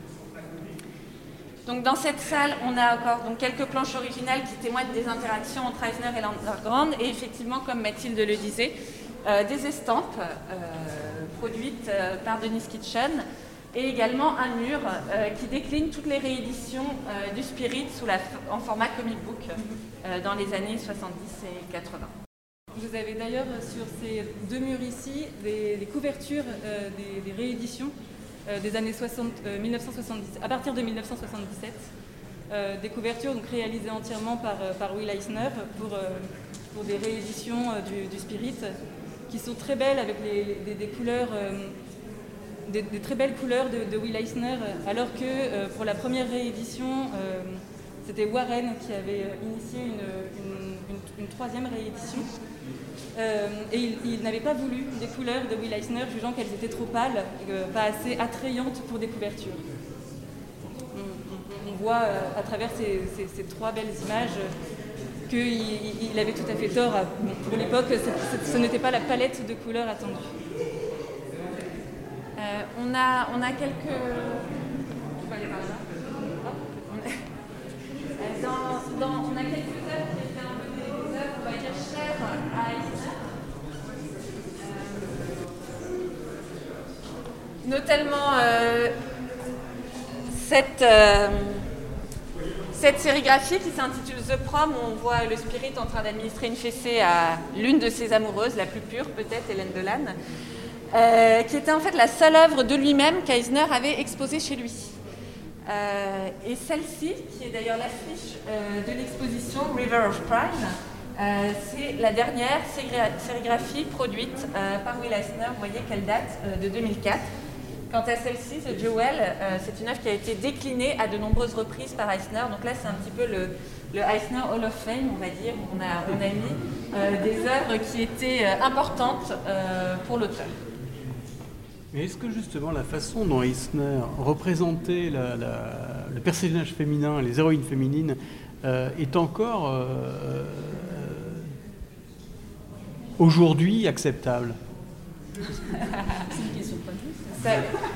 Donc dans cette salle, on a encore donc, quelques planches originales qui témoignent des interactions entre Eisner et l'underground, et effectivement, comme Mathilde le disait, euh, des estampes euh, produites euh, par Denis Kitchen, et également un mur qui décline toutes les rééditions du Spirit en format comic book dans les années 70 et 80. Vous avez d'ailleurs sur ces deux murs ici des, couvertures des rééditions des années 60, 1970, euh, à partir de 1977. Euh, des couvertures donc, réalisées entièrement par, Will Eisner pour, pour des rééditions du, Spirit qui sont très belles avec des, couleurs, des, très belles couleurs de, Will Eisner, alors que pour la première réédition, c'était Warren qui avait initié une troisième réédition. Euh, et il, n'avait pas voulu des couleurs de Will Eisner, jugeant qu'elles étaient trop pâles, et pas assez attrayantes pour des couvertures. On, voit euh, à travers ces, trois belles images qu'il avait tout à fait tort. pour l'époque, ce n'était pas la palette de couleurs attendue. Euh, on, a, on a quelques œuvres qui étaient un peu des œuvres, on va dire, chères à Eisner. Notamment euh, cette, euh, cette sérigraphie qui s'intitule The Prom, où on voit le spirit en train d'administrer une fessée à l'une de ses amoureuses, la plus pure peut-être, Hélène Delanne, euh, qui était en fait la seule œuvre de lui-même qu'Eisner avait exposée chez lui. et celle-ci, qui est d'ailleurs l'affiche de l'exposition River of Prime, c'est la dernière sérigraphie produite par Will Eisner. Vous voyez qu'elle date de 2004. Quant à celle-ci, The Jewel, euh, c'est une œuvre qui a été déclinée à de nombreuses reprises par Eisner. Donc là, c'est un petit peu le, Eisner Hall of Fame, on va dire. On a, on a mis euh, des œuvres qui étaient euh, importantes pour l'auteur. Mais est-ce que justement la façon dont Eisner représentait le personnage féminin, les héroïnes féminines, est encore aujourd'hui acceptable? Ça,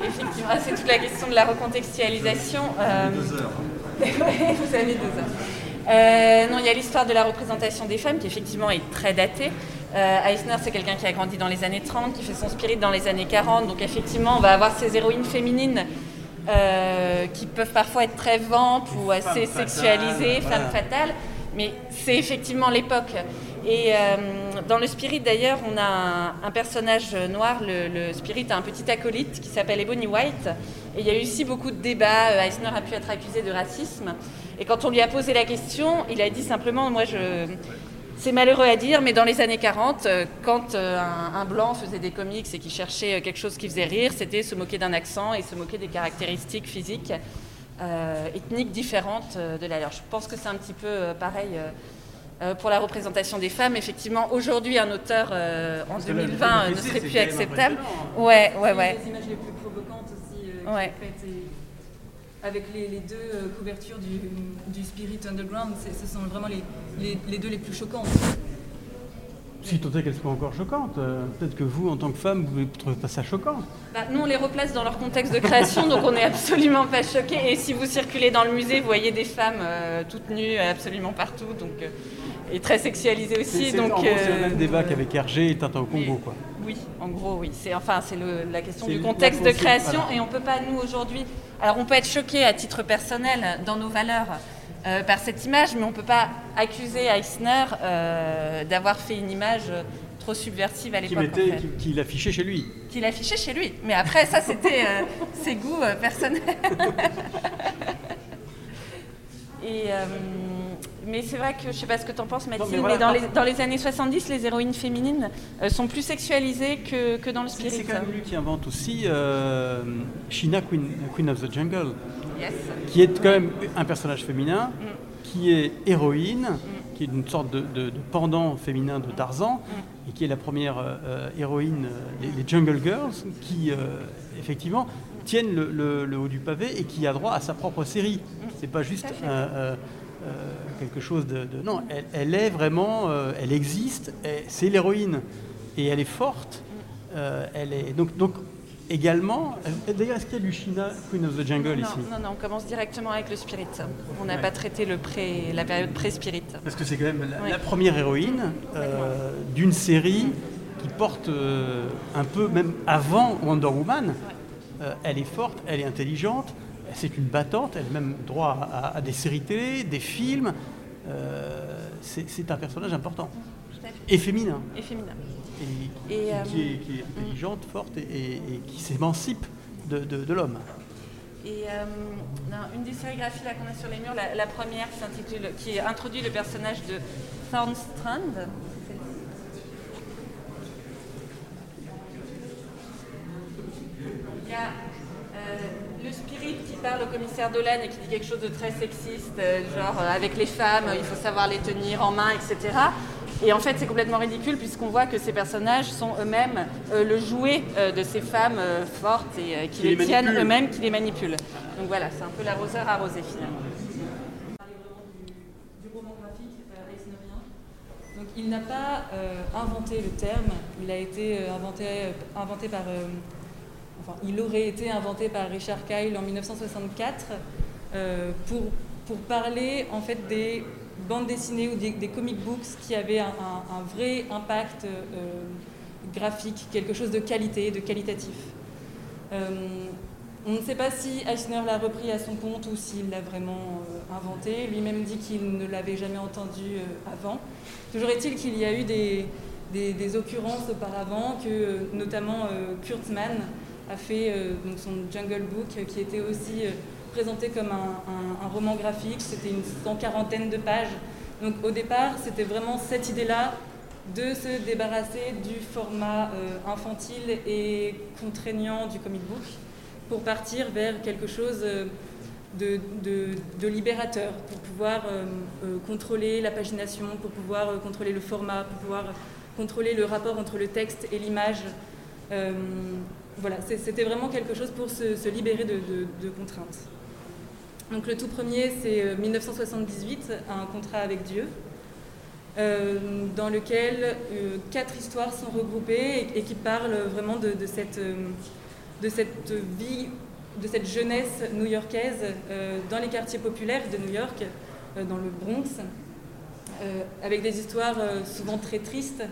effectivement, c'est toute la question de la recontextualisation. Euh, vous avez deux heures. Euh, non, il y a l'histoire de la représentation des femmes qui effectivement est très datée. Euh, Eisner, c'est quelqu'un qui a grandi dans les années 30, qui fait son spirit dans les années 40. Donc effectivement, on va avoir ces héroïnes féminines euh, qui peuvent parfois être très vampes ou assez sexualisées, femmes fatales. Mais c'est effectivement l'époque. Et euh, dans le Spirit, d'ailleurs, on a un, personnage noir. Le, Spirit a un petit acolyte qui s'appelle Ebony White. Et il y a eu aussi beaucoup de débats. Euh, Eisner a pu être accusé de racisme. Et quand on lui a posé la question, il a dit simplement Moi, je. C'est malheureux à dire, mais dans les années 40, euh, quand un, blanc faisait des comics et qui cherchait quelque chose qui faisait rire, c'était se moquer d'un accent et se moquer des caractéristiques physiques ethniques différentes de la leur. Je pense que c'est un petit peu pareil pour la représentation des femmes. Effectivement, aujourd'hui, un auteur euh, en 2020 ne serait plus acceptable. Ouais, ouais, ouais. Les images les plus provocantes aussi euh, ouais. avec les, deux couvertures du, Spirit Underground, ce sont vraiment les, les, deux les plus choquantes. Si tant est qu'elles soient encore choquantes, peut-être que vous, en tant que femme, vous ne trouvez pas ça choquant. Bah, nous, on les replace dans leur contexte de création, donc on n'est absolument pas choqués. Et si vous circulez dans le musée, vous voyez des femmes toutes nues absolument partout. Donc, et très sexualisé aussi. C'est, le euh, même débat qu'avec Hergé et Tintin au Congo. Quoi. Oui, en gros, oui. C'est, enfin, c'est la question du contexte de création et on ne peut pas, nous, aujourd'hui... Alors, on peut être choqué à titre personnel dans nos valeurs euh, par cette image, mais on ne peut pas accuser Eisner euh, d'avoir fait une image trop subversive à l'époque. Qui, mettait, qui, l'affichait chez lui. Qui l'affichait chez lui. Mais après, ça, c'était ses goûts personnels. et mais c'est vrai que je ne sais pas ce que tu en penses, Mathilde, mais, dans, les, dans, les, années 70, les héroïnes féminines euh, sont plus sexualisées que, que dans le spirit. C'est quand même lui qui invente aussi euh, Shina, Queen, Queen, of the Jungle, qui est quand même un personnage féminin, mm. qui est héroïne, mm. qui est une sorte de, de, pendant féminin de Tarzan, mm. et qui est la première euh, héroïne, les, Jungle Girls, qui effectivement tiennent le, le, haut du pavé et qui a droit à sa propre série. C'est pas juste euh, quelque chose de, non, elle, est vraiment, euh, elle existe. C'est l'héroïne et elle est forte. Euh, elle est donc donc également. D'ailleurs, est-ce qu'il y a du China Queen of the Jungle ici Non, non, on commence directement avec le Spirit. On n'a pas traité le pré, la période pré-Spirit. Parce que c'est quand même la, première héroïne d'une série qui porte un peu, même avant Wonder Woman. elle est forte, elle est intelligente c'est une battante, elle a même droit à, des séries télé, des films. Euh, c'est un personnage important. Et féminin. Et féminin. Et, euh, qui, est, intelligente, forte et, qui s'émancipe de, l'homme. Et euh, une des sérigraphies qu'on a sur les murs, la, première qui introduit le personnage de Thornstrand. Il y a le spirit qui parle au commissaire Dolan et qui dit quelque chose de très sexiste, euh, genre euh, avec les femmes, il faut savoir les tenir en main, etc. Et en fait, c'est complètement ridicule puisqu'on voit que ces personnages sont eux-mêmes euh, le jouet de ces femmes fortes et qui, les, tiennent eux-mêmes, qui les manipulent. Donc voilà, c'est un peu l'arroseur arrosé finalement. Donc il n'a pas inventé le terme, il a été inventé, inventé par il aurait été inventé par Richard Kyle en 1964 euh, pour, pour parler en fait des bandes dessinées ou des, comic books qui avaient un, vrai impact euh, graphique, quelque chose de qualité, de qualitatif. Euh, on ne sait pas si Eisner l'a repris à son compte ou s'il l'a vraiment inventé. Lui-même dit qu'il ne l'avait jamais entendu avant. Toujours est-il qu'il y a eu des, des, occurrences auparavant, que notamment Kurtzman a fait euh, son Jungle Book, qui était aussi euh, présenté comme un, roman graphique. C'était une cent quarantaine de pages. Donc au départ, c'était vraiment cette idée-là de se débarrasser du format euh, infantile et contraignant du comic book pour partir vers quelque chose de, de, libérateur, pour pouvoir contrôler la pagination, pour pouvoir contrôler le format, pour pouvoir contrôler le rapport entre le texte et l'image voilà, c'était vraiment quelque chose pour se, libérer de, contraintes. Donc le tout premier, c'est 1978, euh, un contrat avec Dieu, euh, dans lequel euh, quatre histoires sont regroupées et, qui parlent vraiment de, cette, de cette vie, de cette jeunesse new-yorkaise dans les quartiers populaires de New York, dans le Bronx, avec des histoires souvent très tristes,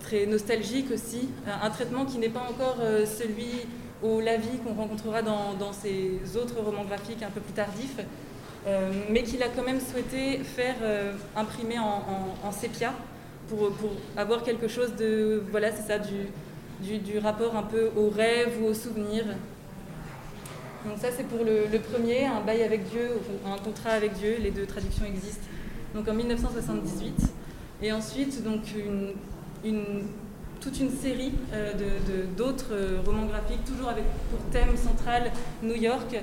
très nostalgiques aussi. Un traitement qui n'est pas encore celui ou la vie qu'on rencontrera dans, dans, ces autres romans graphiques un peu plus tardifs, euh, mais qu'il a quand même souhaité faire euh, imprimer en, en, sépia pour, pour, avoir quelque chose de, voilà, c'est ça, du, du, rapport un peu au rêve ou au souvenir. Donc ça c'est pour le, premier, un bail avec Dieu, un contrat avec Dieu, les deux traductions existent. Donc en 1978. Et ensuite donc une toute une série euh, d'autres euh, romans graphiques, toujours avec pour thème central New York.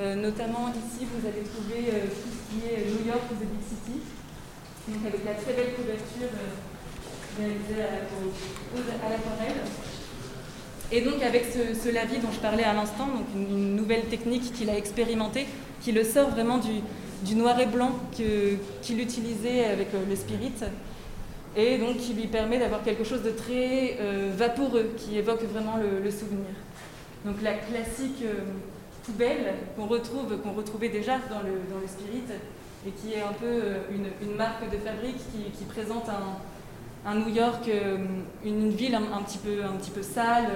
Euh, notamment ici, vous allez trouver tout ce qui est New York the Big City, donc avec la très belle couverture réalisée à l'aquarelle. Et donc avec ce, ce, lavis dont je parlais à l'instant, donc une, nouvelle technique qu'il a expérimentée, qui le sort vraiment du, du noir et blanc qu'il utilisait avec le spirit, et donc qui lui permet d'avoir quelque chose de très euh, vaporeux, qui évoque vraiment le, souvenir. Donc la classique euh, poubelle qu'on retrouve, qu'on retrouvait déjà dans le, dans le spirit, et qui est un peu euh, une, marque de fabrique qui, présente un, New York, une ville un, petit peu, un petit peu sale,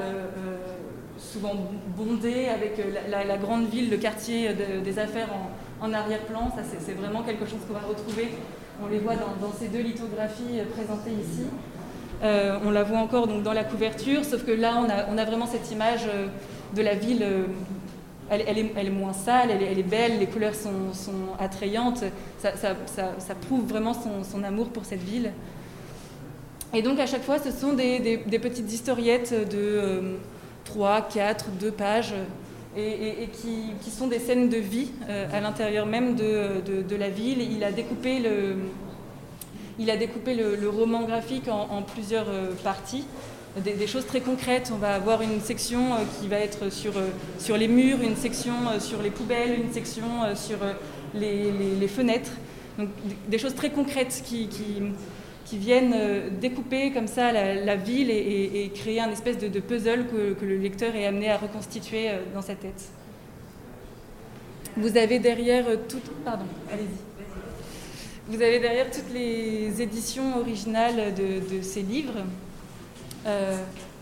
souvent bondée, avec la, grande ville, le quartier des affaires en arrière-plan. Ça, c'est vraiment quelque chose qu'on va retrouver on les voit dans, ces deux lithographies présentées ici. Euh, on la voit encore donc, dans la couverture, sauf que là, on a, vraiment cette image euh, de la ville. Euh, elle, est, moins sale, elle est, belle, les couleurs sont, attrayantes. Ça, prouve vraiment son, amour pour cette ville. Et donc, à chaque fois, ce sont des, petites historiettes de 3, 4, 2 pages et, qui, sont des scènes de vie euh, à l'intérieur même de, la ville. Il a découpé le, il a découpé le, roman graphique en, plusieurs euh, parties. Des, choses très concrètes. On va avoir une section euh, qui va être sur, sur les murs, une section sur les poubelles, une section sur les, fenêtres. Donc, des choses très concrètes qui, qui viennent euh, découper comme ça la, ville et, créer un espèce de, puzzle que, le lecteur est amené à reconstituer euh, dans sa tête. Vous avez derrière euh, toutes, pardon, allez-y. Vous avez derrière toutes les éditions originales de, ces livres.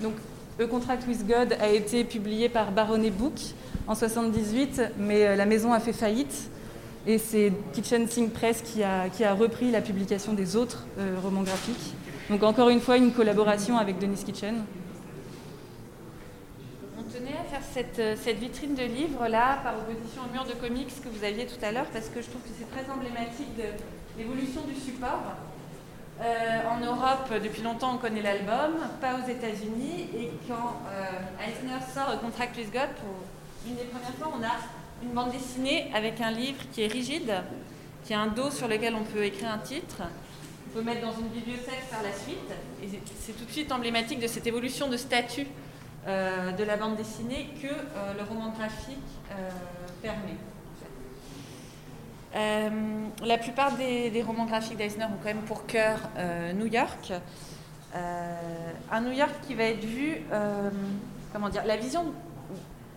donc, A Contract with God a été publié par Baronnet Book en 78, mais la maison a fait faillite. Et c'est Kitchen Sink Press qui a, qui a, repris la publication des autres euh, romans graphiques. Donc encore une fois, une collaboration avec Denis Kitchen. On tenait à faire cette, euh, cette vitrine de livres là, par opposition au mur de comics que vous aviez tout à l'heure, parce que je trouve que c'est très emblématique de l'évolution du support. Euh, en Europe, depuis longtemps, on connaît l'album, pas aux États-Unis. Et quand Eisner sort Contract with God, pour une des premières fois, on a une bande dessinée avec un livre qui est rigide, qui a un dos sur lequel on peut écrire un titre. On peut mettre dans une bibliothèque par la suite. Et c'est tout de suite emblématique de cette évolution de statut euh, de la bande dessinée que euh, le roman graphique euh, permet. la plupart des, romans graphiques d'Eisner ont quand même pour cœur New York. un New York qui va être vu, comment dire, la vision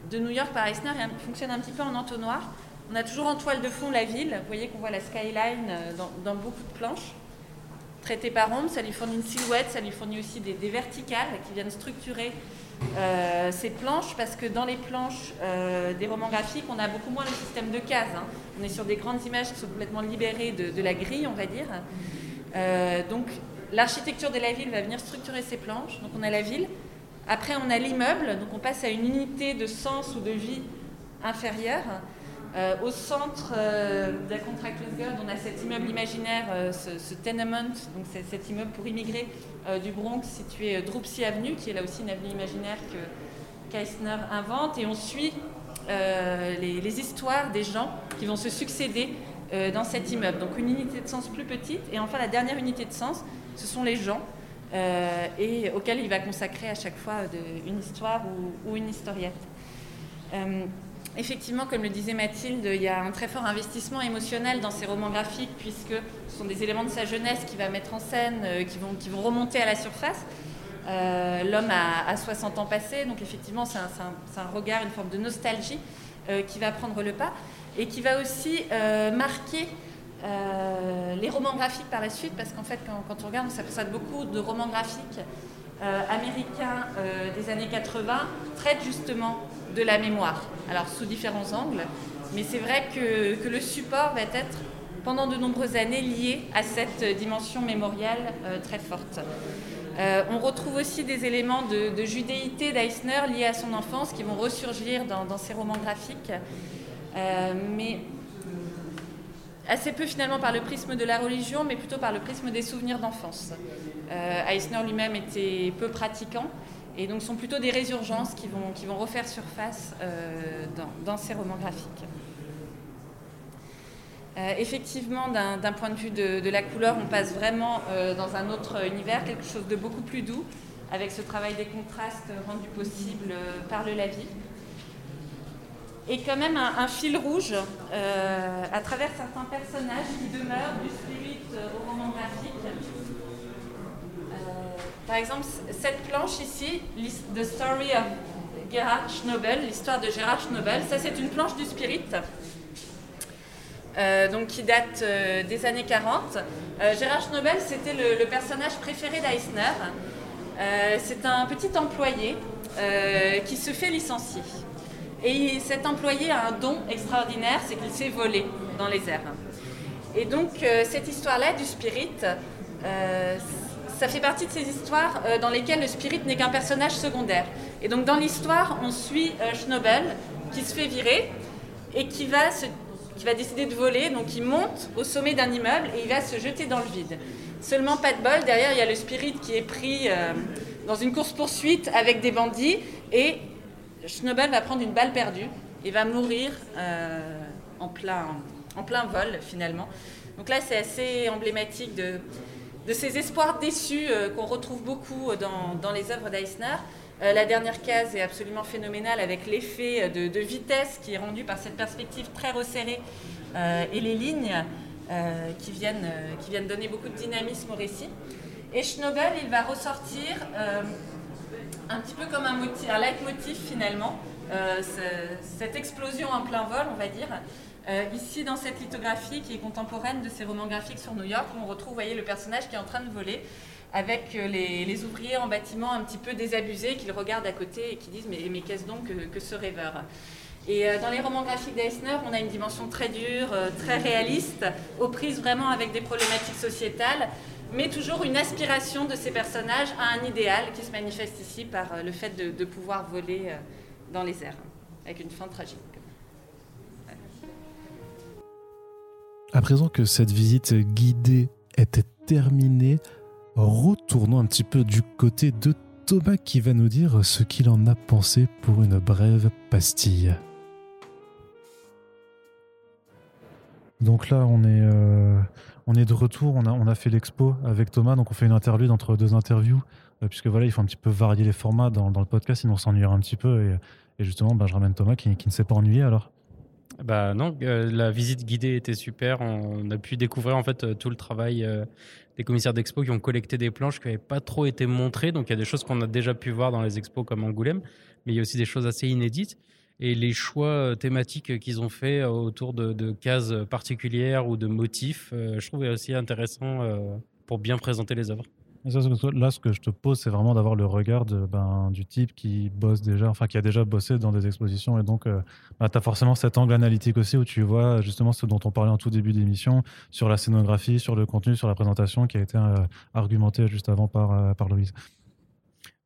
de New York par Eisner fonctionne un petit peu en entonnoir. On a toujours en toile de fond la ville. Vous voyez qu'on voit la skyline euh, dans, beaucoup de planches. Traité par ombre, ça lui fournit une silhouette, ça lui fournit aussi des, verticales qui viennent structurer euh, ces planches parce que dans les planches euh, des romans graphiques, on a beaucoup moins le système de cases. Hein. On est sur des grandes images qui sont complètement libérées de, la grille, on va dire. donc l'architecture de la ville va venir structurer ces planches. Donc on a la ville, après, on a l'immeuble, donc on passe à une unité de sens ou de vie inférieure. Euh, au centre euh, de la Contract Girl, on a cet immeuble imaginaire, euh, ce, tenement, donc cet immeuble pour immigrés du Bronx situé Dropsy Avenue, qui est là aussi une avenue imaginaire que Keisner invente. Et on suit les, histoires des gens qui vont se succéder dans cet immeuble. Donc une unité de sens plus petite. Et enfin, la dernière unité de sens, ce sont les gens euh, et auquel il va consacrer à chaque fois une histoire ou, une historiette. Euh, effectivement, comme le disait Mathilde, il y a un très fort investissement émotionnel dans ces romans graphiques, puisque ce sont des éléments de sa jeunesse qu'il va mettre en scène, euh, qui, vont, remonter à la surface. l'homme a, 60 ans passés, donc effectivement c'est un, regard, une forme de nostalgie qui va prendre le pas et qui va aussi marquer les romans graphiques par la suite, parce qu'en fait quand, on regarde, on s'aperçoit beaucoup de romans graphiques américains des années 80 traitent justement de la mémoire, alors sous différents angles, mais c'est vrai que, que, le support va être pendant de nombreuses années lié à cette dimension mémoriale euh, très forte. Euh, on retrouve aussi des éléments de, judéité d'Eisner liés à son enfance qui vont ressurgir dans, ses romans graphiques, euh, mais assez peu finalement par le prisme de la religion, mais plutôt par le prisme des souvenirs d'enfance. Eisner lui-même était peu pratiquant, et donc sont plutôt des résurgences qui vont, refaire surface euh, dans, ces romans graphiques. Euh, effectivement, d'un point de vue de, la couleur, on passe vraiment euh, dans un autre univers, quelque chose de beaucoup plus doux, avec ce travail des contrastes rendu possible par le lavis. Et quand même un, fil rouge à travers certains personnages qui demeurent du spirit au roman graphique par exemple, cette planche ici, The Story of Gerhard Schnobel, l'histoire de Gerhard Schnobel, ça c'est une planche du Spirit. Euh, donc qui date euh, des années 40. Euh, Gérard Schnobel, c'était le, personnage préféré d'Eisner. c'est un petit employé qui se fait licencier. Et cet employé a un don extraordinaire, c'est qu'il s'est volé dans les airs. Et donc cette histoire-là du spirit, ça fait partie de ces histoires euh, dans lesquelles le spirit n'est qu'un personnage secondaire. Et donc dans l'histoire, on suit euh, Schnobel qui se fait virer et qui va, qui va décider de voler. Donc il monte au sommet d'un immeuble et il va se jeter dans le vide. Seulement pas de bol, derrière il y a le spirit qui est pris euh, dans une course-poursuite avec des bandits et Schnobel va prendre une balle perdue et va mourir en, plein, en plein vol finalement. Donc là c'est assez emblématique de de ces espoirs déçus euh, qu'on retrouve beaucoup dans, les œuvres d'Eisner. Euh, la dernière case est absolument phénoménale avec l'effet de, vitesse qui est rendu par cette perspective très resserrée euh, et les lignes qui, viennent, qui viennent donner beaucoup de dynamisme au récit. Et Schnobel, il va ressortir un petit peu comme un, motif, leitmotiv finalement, cette explosion en plein vol, on va dire, euh, ici, dans cette lithographie qui est contemporaine de ces romans graphiques sur New York, on retrouve voyez, le personnage qui est en train de voler avec euh, les, ouvriers en bâtiment un petit peu désabusés qui le regardent à côté et qui disent Mais, qu'est-ce donc que, ce rêveur? Et euh, dans les romans graphiques d'Eisner, on a une dimension très dure, très réaliste, aux prises vraiment avec des problématiques sociétales, mais toujours une aspiration de ces personnages à un idéal qui se manifeste ici par le fait de pouvoir voler dans les airs, avec une fin tragique. À présent que cette visite guidée était terminée, retournons un petit peu du côté de Thomas qui va nous dire ce qu'il en a pensé pour une brève pastille. Donc là, on est, euh, on est de retour. On a, on a fait l'expo avec Thomas. Donc on fait une interlude entre deux interviews. Euh, puisque voilà, il faut un petit peu varier les formats dans, le podcast, sinon on s'ennuiera un petit peu. Et, justement, ben, je ramène Thomas qui, qui ne s'est pas ennuyé alors. Bah non, euh, la visite guidée était super. On a pu découvrir en fait tout le travail des commissaires d'expo qui ont collecté des planches qui n'avaient pas trop été montrées. Donc il y a des choses qu'on a déjà pu voir dans les expos comme Angoulême, mais il y a aussi des choses assez inédites. Et les choix thématiques qu'ils ont fait autour de, cases particulières ou de motifs, je trouve aussi intéressant pour bien présenter les œuvres là, ce que je te pose, c'est vraiment d'avoir le regard ben, du type qui bosse déjà, enfin qui a déjà bossé dans des expositions. Et donc, euh, bah, tu as forcément cet angle analytique aussi où tu vois justement ce dont on parlait en tout début d'émission sur la scénographie, sur le contenu, sur la présentation qui a été euh, argumenté juste avant par, euh, par Louise.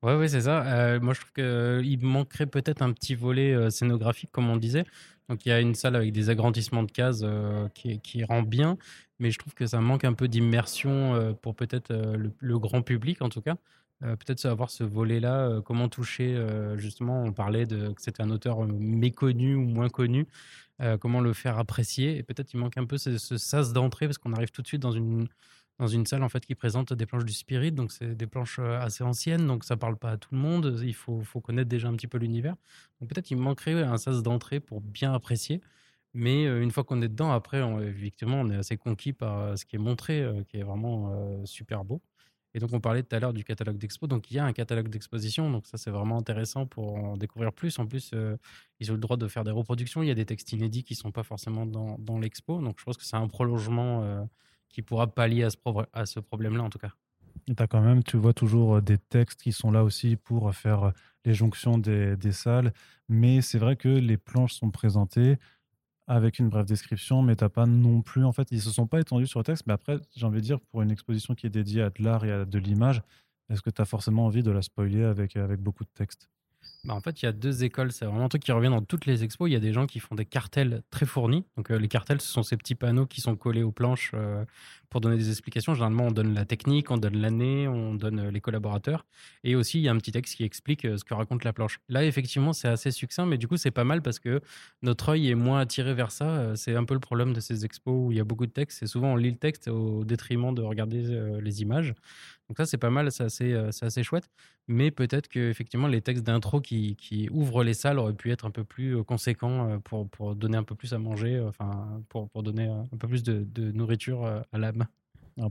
Ouais, oui, c'est ça. moi, je trouve qu'il manquerait peut-être un petit volet scénographique, comme on disait. Donc, il y a une salle avec des agrandissements de cases qui, rend bien mais je trouve que ça manque un peu d'immersion euh, pour peut-être euh, le, grand public en tout cas. Euh, peut-être avoir ce volet-là, comment toucher, justement, on parlait de que c'était un auteur méconnu ou moins connu, comment le faire apprécier. Et peut-être il manque un peu ce, sas d'entrée parce qu'on arrive tout de suite dans une, dans une salle en fait qui présente des planches du Spirit, donc c'est des planches assez anciennes, donc ça parle pas à tout le monde. Il faut, faut connaître déjà un petit peu l'univers. Donc peut-être il manquerait un sas d'entrée pour bien apprécier. Mais une fois qu'on est dedans, après, on, effectivement, on est assez conquis par ce qui est montré, qui est vraiment super beau. Et donc, on parlait tout à l'heure du catalogue d'expo. Donc, il y a un catalogue d'exposition. Donc, ça, c'est vraiment intéressant pour en découvrir plus. En plus, euh, ils ont le droit de faire des reproductions. Il y a des textes inédits qui ne sont pas forcément dans, l'expo. Donc, je pense que c'est un prolongement euh, qui pourra pallier à ce, problème-là, en tout cas. Tu quand même, tu vois toujours euh, des textes qui sont là aussi pour faire les jonctions des, des salles. Mais c'est vrai que les planches sont présentées avec une brève description, mais t'as pas non plus, en fait, ils se sont pas étendus sur le texte, mais après, j'ai envie de dire, pour une exposition qui est dédiée à de l'art et à de l'image, est-ce que tu as forcément envie de la spoiler avec, avec beaucoup de texte bah, en fait, il y a deux écoles. C'est vraiment un truc qui revient dans toutes les expos. Il y a des gens qui font des cartels très fournis. Donc, euh, les cartels, ce sont ces petits panneaux qui sont collés aux planches euh, pour donner des explications. Généralement, on donne la technique, on donne l'année, on donne euh, les collaborateurs. Et aussi, il y a un petit texte qui explique ce que raconte la planche. Là, effectivement, c'est assez succinct, mais du coup, c'est pas mal parce que notre œil est moins attiré vers ça. C'est un peu le problème de ces expos où il y a beaucoup de texte. C'est souvent, on lit le texte au détriment de regarder les images. Donc ça, c'est pas mal, c'est assez, assez, chouette. Mais peut-être que effectivement, les textes d'intro qui, qui, ouvrent les salles auraient pu être un peu plus euh, conséquents euh, pour, pour donner un peu plus à manger, enfin, pour, pour donner un peu plus de, nourriture à l'âme.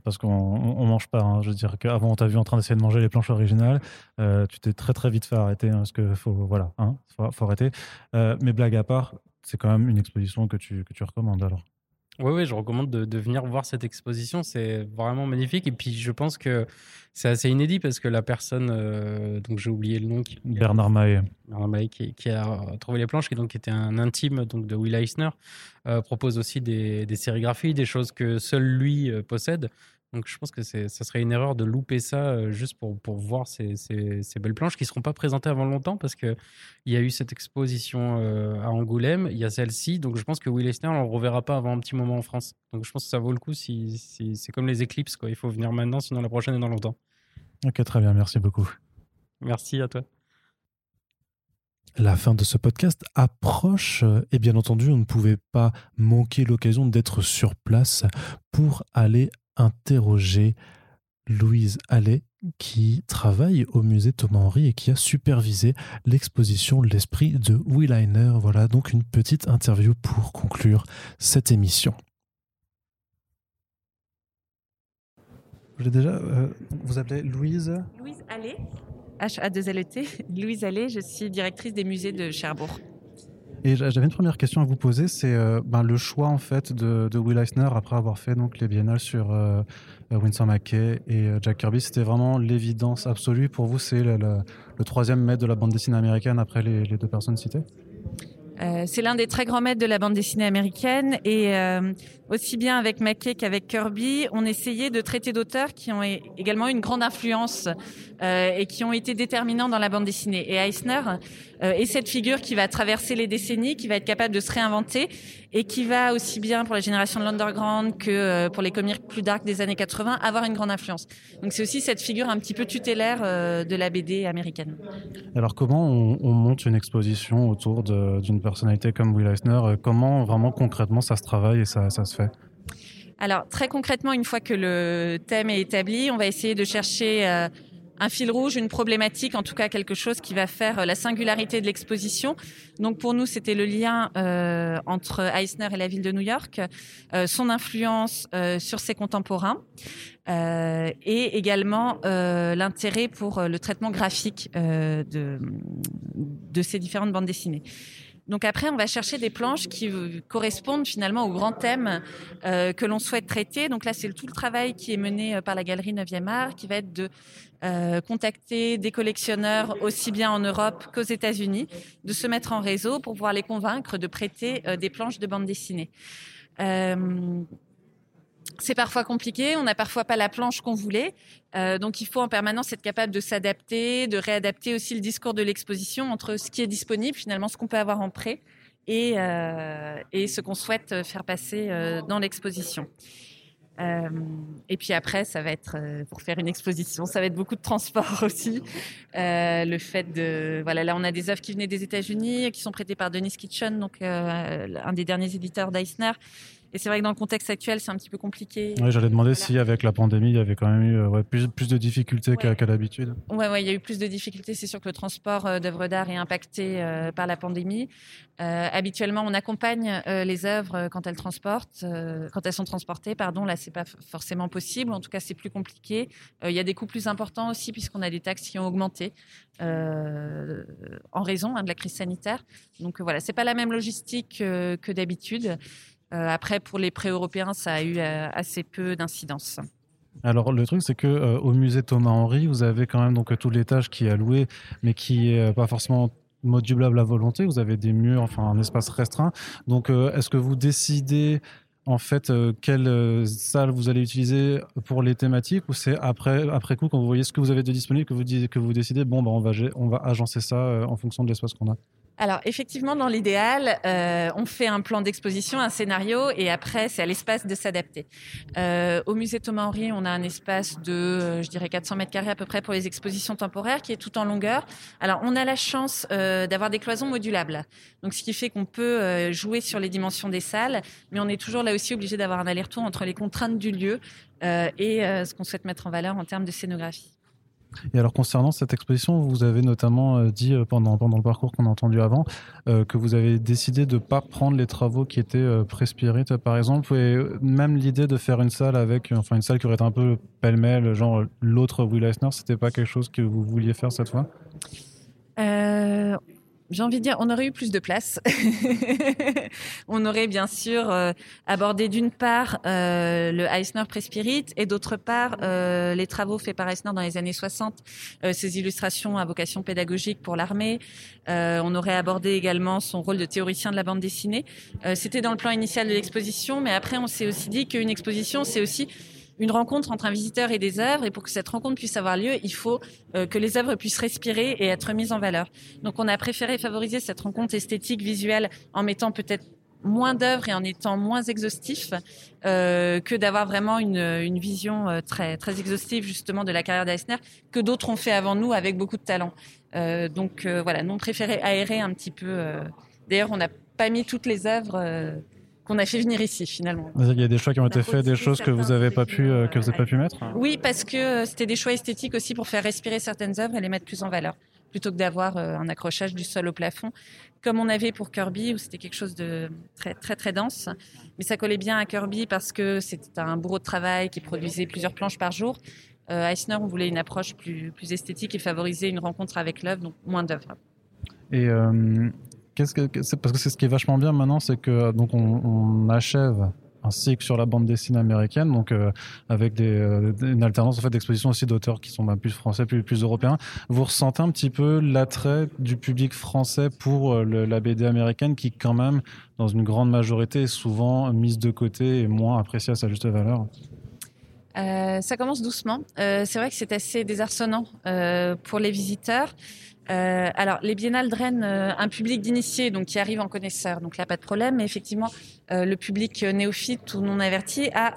Parce qu'on on mange pas. Hein. Je veux dire qu'avant, on t'a vu en train d'essayer de manger les planches originales. tu t'es très très vite fait arrêter hein, parce que faut voilà, hein, faut, faut, arrêter. mais blague à part, c'est quand même une exposition que tu que tu recommandes alors. Oui, oui, je recommande de, venir voir cette exposition. C'est vraiment magnifique. Et puis, je pense que c'est assez inédit parce que la personne, euh, donc j'ai oublié le nom, qui, Bernard Maé qui, a trouvé les planches, qui donc était un intime donc de Will Eisner, euh, propose aussi des, des, sérigraphies, des choses que seul lui euh, possède. Donc je pense que ça serait une erreur de louper ça euh, juste pour, pour voir ces, ces, ces, belles planches qui ne seront pas présentées avant longtemps parce qu'il y a eu cette exposition euh, à Angoulême, il y a celle-ci, donc je pense que Will Eisner, on ne le reverra pas avant un petit moment en France. Donc je pense que ça vaut le coup si, si c'est comme les éclipses, quoi. il faut venir maintenant, sinon la prochaine est dans longtemps. Ok, très bien, merci beaucoup. Merci à toi. La fin de ce podcast approche et bien entendu on ne pouvait pas manquer l'occasion d'être sur place pour aller interroger Louise Allais qui travaille au musée Thomas Henry et qui a supervisé l'exposition L'esprit de Williner. Voilà donc une petite interview pour conclure cette émission. déjà, euh, vous appelez Louise? Louise Allais, H-A-2-L-E-T. Louise Allais, je suis directrice des musées de Cherbourg. Et j'avais une première question à vous poser, c'est euh, ben, le choix en fait de, Will Eisner après avoir fait donc les biennales sur euh, Winsor McKay et euh, Jack Kirby. C'était vraiment l'évidence absolue pour vous. C'est le, troisième maître de la bande dessinée américaine après les deux personnes citées? Euh, c'est l'un des très grands maîtres de la bande dessinée américaine et euh, aussi bien avec McKay qu'avec Kirby, on essayait de traiter d'auteurs qui ont également une grande influence euh, et qui ont été déterminants dans la bande dessinée. Et Eisner est cette figure qui va traverser les décennies, qui va être capable de se réinventer et qui va aussi bien pour la génération de l'underground que pour les comics plus dark des années 80 avoir une grande influence. Donc c'est aussi cette figure un petit peu tutélaire de la BD américaine. Alors comment on, on monte une exposition autour d'une personnalité comme Will Eisner, euh, comment vraiment concrètement ça se travaille et ça, ça se fait? Alors très concrètement, une fois que le thème est établi, on va essayer de chercher euh, un fil rouge, une problématique, en tout cas quelque chose qui va faire euh, la singularité de l'exposition. Donc pour nous, c'était le lien euh, entre Eisner et la ville de New York, euh, son influence sur ses contemporains et également l'intérêt pour le traitement graphique de, de ces différentes bandes dessinées. Donc après, on va chercher des planches qui correspondent finalement au grand thème euh, que l'on souhaite traiter. Donc là, c'est tout le travail qui est mené euh, par la galerie 9e art, qui va être de euh, contacter des collectionneurs aussi bien en Europe qu'aux États-Unis, de se mettre en réseau pour pouvoir les convaincre de prêter des planches de bande dessinée. C'est parfois compliqué, on n'a parfois pas la planche qu'on voulait, euh, donc il faut en permanence être capable de s'adapter, de réadapter aussi le discours de l'exposition entre ce qui est disponible, finalement ce qu'on peut avoir en prêt, et, euh, ce qu'on souhaite faire passer euh, dans l'exposition. Et puis après, ça va être pour faire une exposition, ça va être beaucoup de transport aussi. Le fait de voilà, là on a des œuvres qui venaient des États-Unis, qui sont prêtées par Dennis Kitchen, donc un des derniers éditeurs d'Eisner, Et c'est vrai que dans le contexte actuel, c'est un petit peu compliqué. Oui, j'allais demander si avec la pandémie, il y avait quand même eu plus, plus de difficultés qu'à l'habitude. Oui, ouais, il y a eu plus de difficultés. C'est sûr que le transport d'œuvres d'art est impacté par la pandémie. habituellement, on accompagne les œuvres quand elles transportent, quand elles sont transportées. Pardon, là, c'est pas forcément possible. En tout cas, c'est plus compliqué. Il y a des coûts plus importants aussi puisqu'on a des taxes qui ont augmenté en raison hein, de la crise sanitaire. Donc voilà, c'est pas la même logistique que d'habitude. Euh, après, pour les pré-européens, ça a eu euh, assez peu d'incidence. Alors le truc c'est que euh, au musée Thomas Henry, vous avez quand même donc tout l'étage qui est alloué, mais qui est pas forcément modulable à volonté. Vous avez des murs, enfin un espace restreint. Donc est-ce que vous décidez en fait quelle salle vous allez utiliser pour les thématiques ou c'est après après coup quand vous voyez ce que vous avez de disponible que vous que vous décidez bon bah on va on va agencer ça en fonction de l'espace qu'on a? Alors effectivement, dans l'idéal, euh, on fait un plan d'exposition, un scénario, et après c'est à l'espace de s'adapter. Euh, au musée Thomas Henry, on a un espace de, euh, je dirais 400 mètres carrés à peu près pour les expositions temporaires, qui est tout en longueur. Alors on a la chance d'avoir des cloisons modulables, donc ce qui fait qu'on peut jouer sur les dimensions des salles, mais on est toujours là aussi obligé d'avoir un aller-retour entre les contraintes du lieu et ce qu'on souhaite mettre en valeur en termes de scénographie. Et alors concernant cette exposition, vous avez notamment euh, dit euh, pendant, pendant le parcours qu'on a entendu avant euh, que vous avez décidé de ne pas prendre les travaux qui étaient euh, Prespirit par exemple, et même l'idée de faire une salle avec, enfin une salle qui aurait été un peu pêle-mêle, genre l'autre Will Eisner, c'était pas quelque chose que vous vouliez faire cette fois? J'ai envie de dire, on aurait eu plus de place. on aurait bien sûr euh, abordé d'une part euh, le Eisner Prespirit et d'autre part euh, les travaux faits par Eisner dans les années 60, ses illustrations à vocation pédagogique pour l'armée. on aurait abordé également son rôle de théoricien de la bande dessinée. C'était dans le plan initial de l'exposition, mais après on s'est aussi dit qu'une exposition, c'est aussi une rencontre entre un visiteur et des œuvres. Et pour que cette rencontre puisse avoir lieu, il faut euh, que les œuvres puissent respirer et être mises en valeur. Donc on a préféré favoriser cette rencontre esthétique, visuelle, en mettant peut-être moins d'œuvres et en étant moins exhaustif euh, que d'avoir vraiment une, vision euh, très très exhaustive justement de la carrière d'Eisner que d'autres ont fait avant nous avec beaucoup de talent. Donc voilà, nous on préférait aérer un petit peu. D'ailleurs, on n'a pas mis toutes les œuvres qu'on a fait venir ici finalement. Il y a des choix qui ont été faits, des choses que vous n'avez pas pu que vous avez pas pu mettre? Oui, parce que euh, c'était des choix esthétiques aussi pour faire respirer certaines œuvres et les mettre plus en valeur, plutôt que d'avoir euh, un accrochage du sol au plafond, comme on avait pour Kirby où c'était quelque chose de très très très dense. Mais ça collait bien à Kirby parce que c'était un bourreau de travail qui produisait plusieurs planches par jour. Euh, Eisner, on voulait une approche plus, plus esthétique et favoriser une rencontre avec l'œuvre, donc moins d'œuvres. Et parce que c'est ce qui est vachement bien maintenant, c'est que donc on, achève un cycle sur la bande dessinée américaine, donc euh, avec des, euh, une alternance en fait d'exposition aussi d'auteurs qui sont plus français, plus, européens. Vous ressentez un petit peu l'attrait du public français pour euh, la BD américaine, qui quand même, dans une grande majorité, est souvent mise de côté et moins appréciée à sa juste valeur? ça commence doucement. c'est vrai que c'est assez désarçonnant pour les visiteurs. Euh, alors, les biennales drainent euh, un public d'initiés, donc qui arrive en connaisseur, donc là pas de problème. Mais effectivement, euh, le public néophyte ou non averti a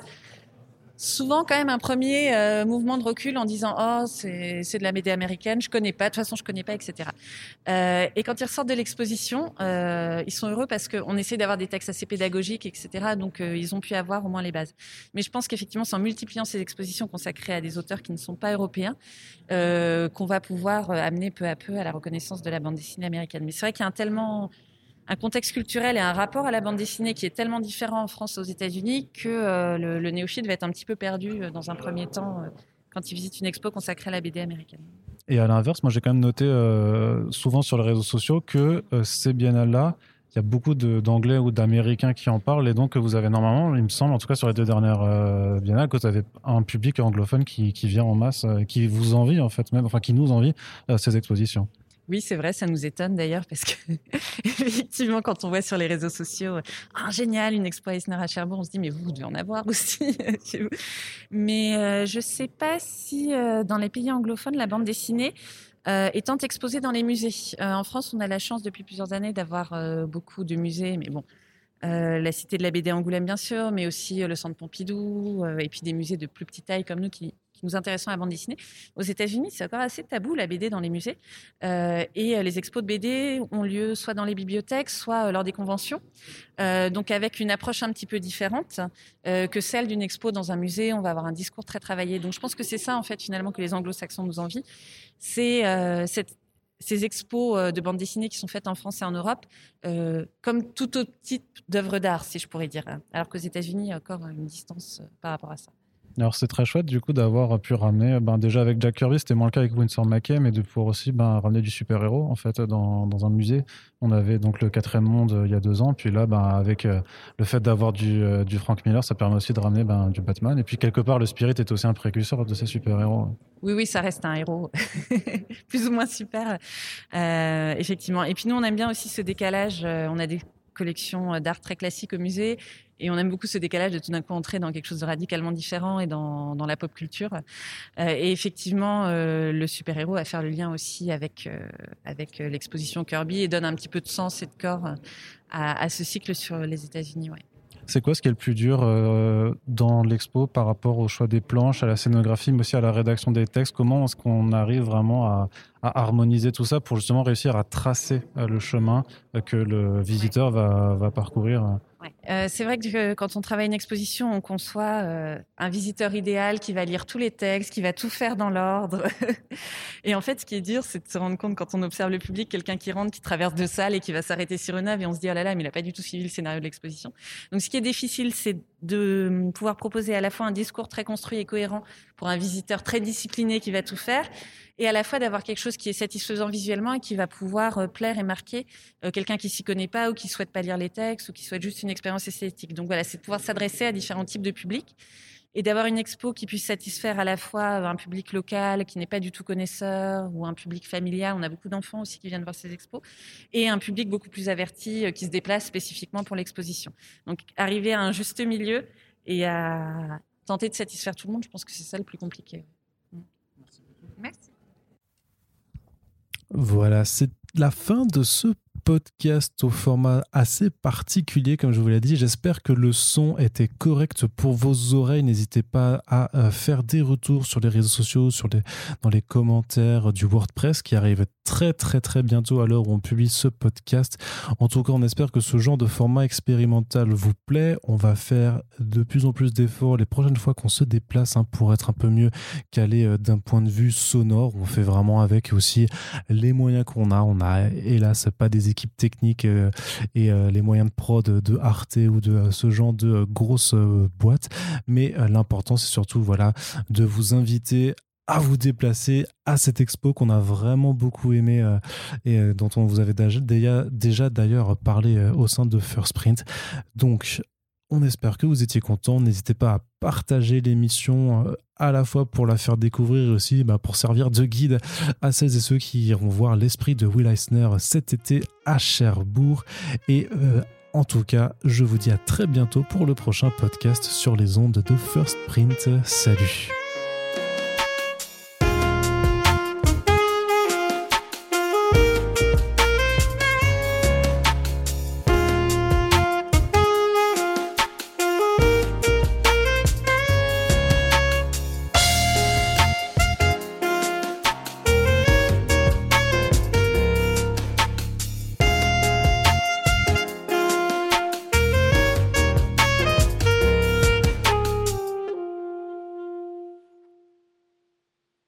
souvent quand même un premier euh, mouvement de recul en disant oh c'est de la BD américaine je connais pas de toute façon je connais pas etc euh, et quand ils ressortent de l'exposition euh, ils sont heureux parce qu'on essaie d'avoir des textes assez pédagogiques etc donc ils ont pu avoir au moins les bases. Mais je pense qu'effectivement c'est en multipliant ces expositions consacrées à des auteurs qui ne sont pas européens qu'on va pouvoir amener peu à peu à la reconnaissance de la bande dessinée américaine. Mais c'est vrai qu'il y a un tellement un contexte culturel et un rapport à la bande dessinée qui est tellement différent en France aux États-Unis que euh, le, néophyte va être un petit peu perdu euh, dans un premier temps euh, quand il visite une expo consacrée à la BD américaine. Et à l'inverse, moi j'ai quand même noté souvent sur les réseaux sociaux que ces biennales-là, il y a beaucoup d'anglais ou d'américains qui en parlent et donc vous avez normalement, il me semble, en tout cas sur les deux dernières biennales, que vous avez un public anglophone qui, qui vient en masse, qui vous envie en fait même, enfin qui nous envie ces expositions. Oui, c'est vrai, ça nous étonne d'ailleurs parce que effectivement, quand on voit sur les réseaux sociaux, ah génial, une expo Eisner à Cherbourg, on se dit mais vous, devez en avoir aussi chez vous. Mais euh, je sais pas si euh, dans les pays anglophones, la bande dessinée euh, étant exposée dans les musées. Euh, en France, on a la chance depuis plusieurs années d'avoir euh, beaucoup de musées, mais bon. la Cité de la BD Angoulême, bien sûr, mais aussi le Centre Pompidou, et puis des musées de plus petite taille comme nous qui, nous intéressons à la bande dessinée. Aux États-Unis, c'est encore assez tabou la BD dans les musées. et les expos de BD ont lieu soit dans les bibliothèques, soit lors des conventions. donc avec une approche un petit peu différente que celle d'une expo dans un musée. On va avoir un discours très travaillé. Donc je pense que c'est ça en fait finalement que les anglo-saxons nous envient. C'est ces expos euh, de bande dessinée qui sont faites en France et en Europe, euh, comme tout autre type d'œuvre d'art, si je pourrais dire. Alors qu'aux États-Unis, il y a encore une distance euh, par rapport à ça. Alors c'est très chouette du coup d'avoir pu ramener, ben, déjà avec Jack Kirby, c'était moins le cas avec Winsor McKay, mais de pouvoir aussi ben, ramener du super-héros en fait dans, dans, un musée. On avait donc le quatrième monde euh, il y a deux ans, puis là ben, avec euh, le fait d'avoir du, euh, du, Frank Miller, ça permet aussi de ramener ben, du Batman. Et puis quelque part le Spirit est aussi un précurseur de ces super-héros. Oui, oui, ça reste un héros plus ou moins super, effectivement. Et puis nous on aime bien aussi ce décalage. on a des collections d'art très classiques au musée et on aime beaucoup ce décalage de tout d'un coup entrer dans quelque chose de radicalement différent et dans, dans la pop culture. Euh, et effectivement, euh, le super-héros va faire le lien aussi avec, euh, avec l'exposition Kirby et donne un petit peu de sens et de corps à, ce cycle sur les États-Unis. C'est quoi ce qui est le plus dur euh, dans l'expo par rapport au choix des planches, à la scénographie, mais aussi à la rédaction des textes? Comment est-ce qu'on arrive vraiment à, harmoniser tout ça pour justement réussir à tracer euh, le chemin euh, que le visiteur va, va parcourir euh, c'est vrai que quand on travaille une exposition, on conçoit euh, un visiteur idéal qui va lire tous les textes, qui va tout faire dans l'ordre. et en fait, ce qui est dur, c'est de se rendre compte quand on observe le public, quelqu'un qui rentre, qui traverse deux salles et qui va s'arrêter sur une œuvre et on se dit, oh là là, mais il n'a pas du tout suivi le scénario de l'exposition. Donc ce qui est difficile, c'est de pouvoir proposer à la fois un discours très construit et cohérent pour un visiteur très discipliné qui va tout faire, et à la fois d'avoir quelque chose qui est satisfaisant visuellement et qui va pouvoir euh, plaire et marquer euh, quelqu'un qui s'y connaît pas ou qui souhaite pas lire les textes ou qui souhaite juste une expérience esthétique. Donc voilà, c'est de pouvoir s'adresser à différents types de publics et d'avoir une expo qui puisse satisfaire à la fois un public local qui n'est pas du tout connaisseur ou un public familial. On a beaucoup d'enfants aussi qui viennent voir ces expos et un public beaucoup plus averti euh, qui se déplace spécifiquement pour l'exposition. Donc arriver à un juste milieu et à tenter de satisfaire tout le monde, je pense que c'est ça le plus compliqué. Merci. Voilà, c'est la fin de ce podcast au format assez particulier, comme je vous l'ai dit. J'espère que le son était correct pour vos oreilles. N'hésitez pas à euh, faire des retours sur les réseaux sociaux, sur les, dans les commentaires du WordPress qui arrive très très très bientôt à l'heure où on publie ce podcast. En tout cas, on espère que ce genre de format expérimental vous plaît. On va faire de plus en plus d'efforts les prochaines fois qu'on se déplace hein, pour être un peu mieux calé euh, d'un point de vue sonore. On fait vraiment avec aussi les moyens qu'on a. On a hélas pas des équipes techniques euh, et euh, les moyens de prod de Arte ou de ce genre de grosses boîtes. Mais l'important, c'est surtout voilà de vous inviter à vous déplacer à cette expo qu'on a vraiment beaucoup aimé euh, et euh, dont on vous avait déjà, d'ailleurs parlé euh, au sein de First Print. Donc, on espère que vous étiez contents. N'hésitez pas à partager l'émission à la fois pour la faire découvrir et aussi bah, pour servir de guide à celles et ceux qui iront voir l'esprit de Will Eisner cet été à Cherbourg. Et en tout cas, je vous dis à très bientôt pour le prochain podcast sur les ondes de First Print. Salut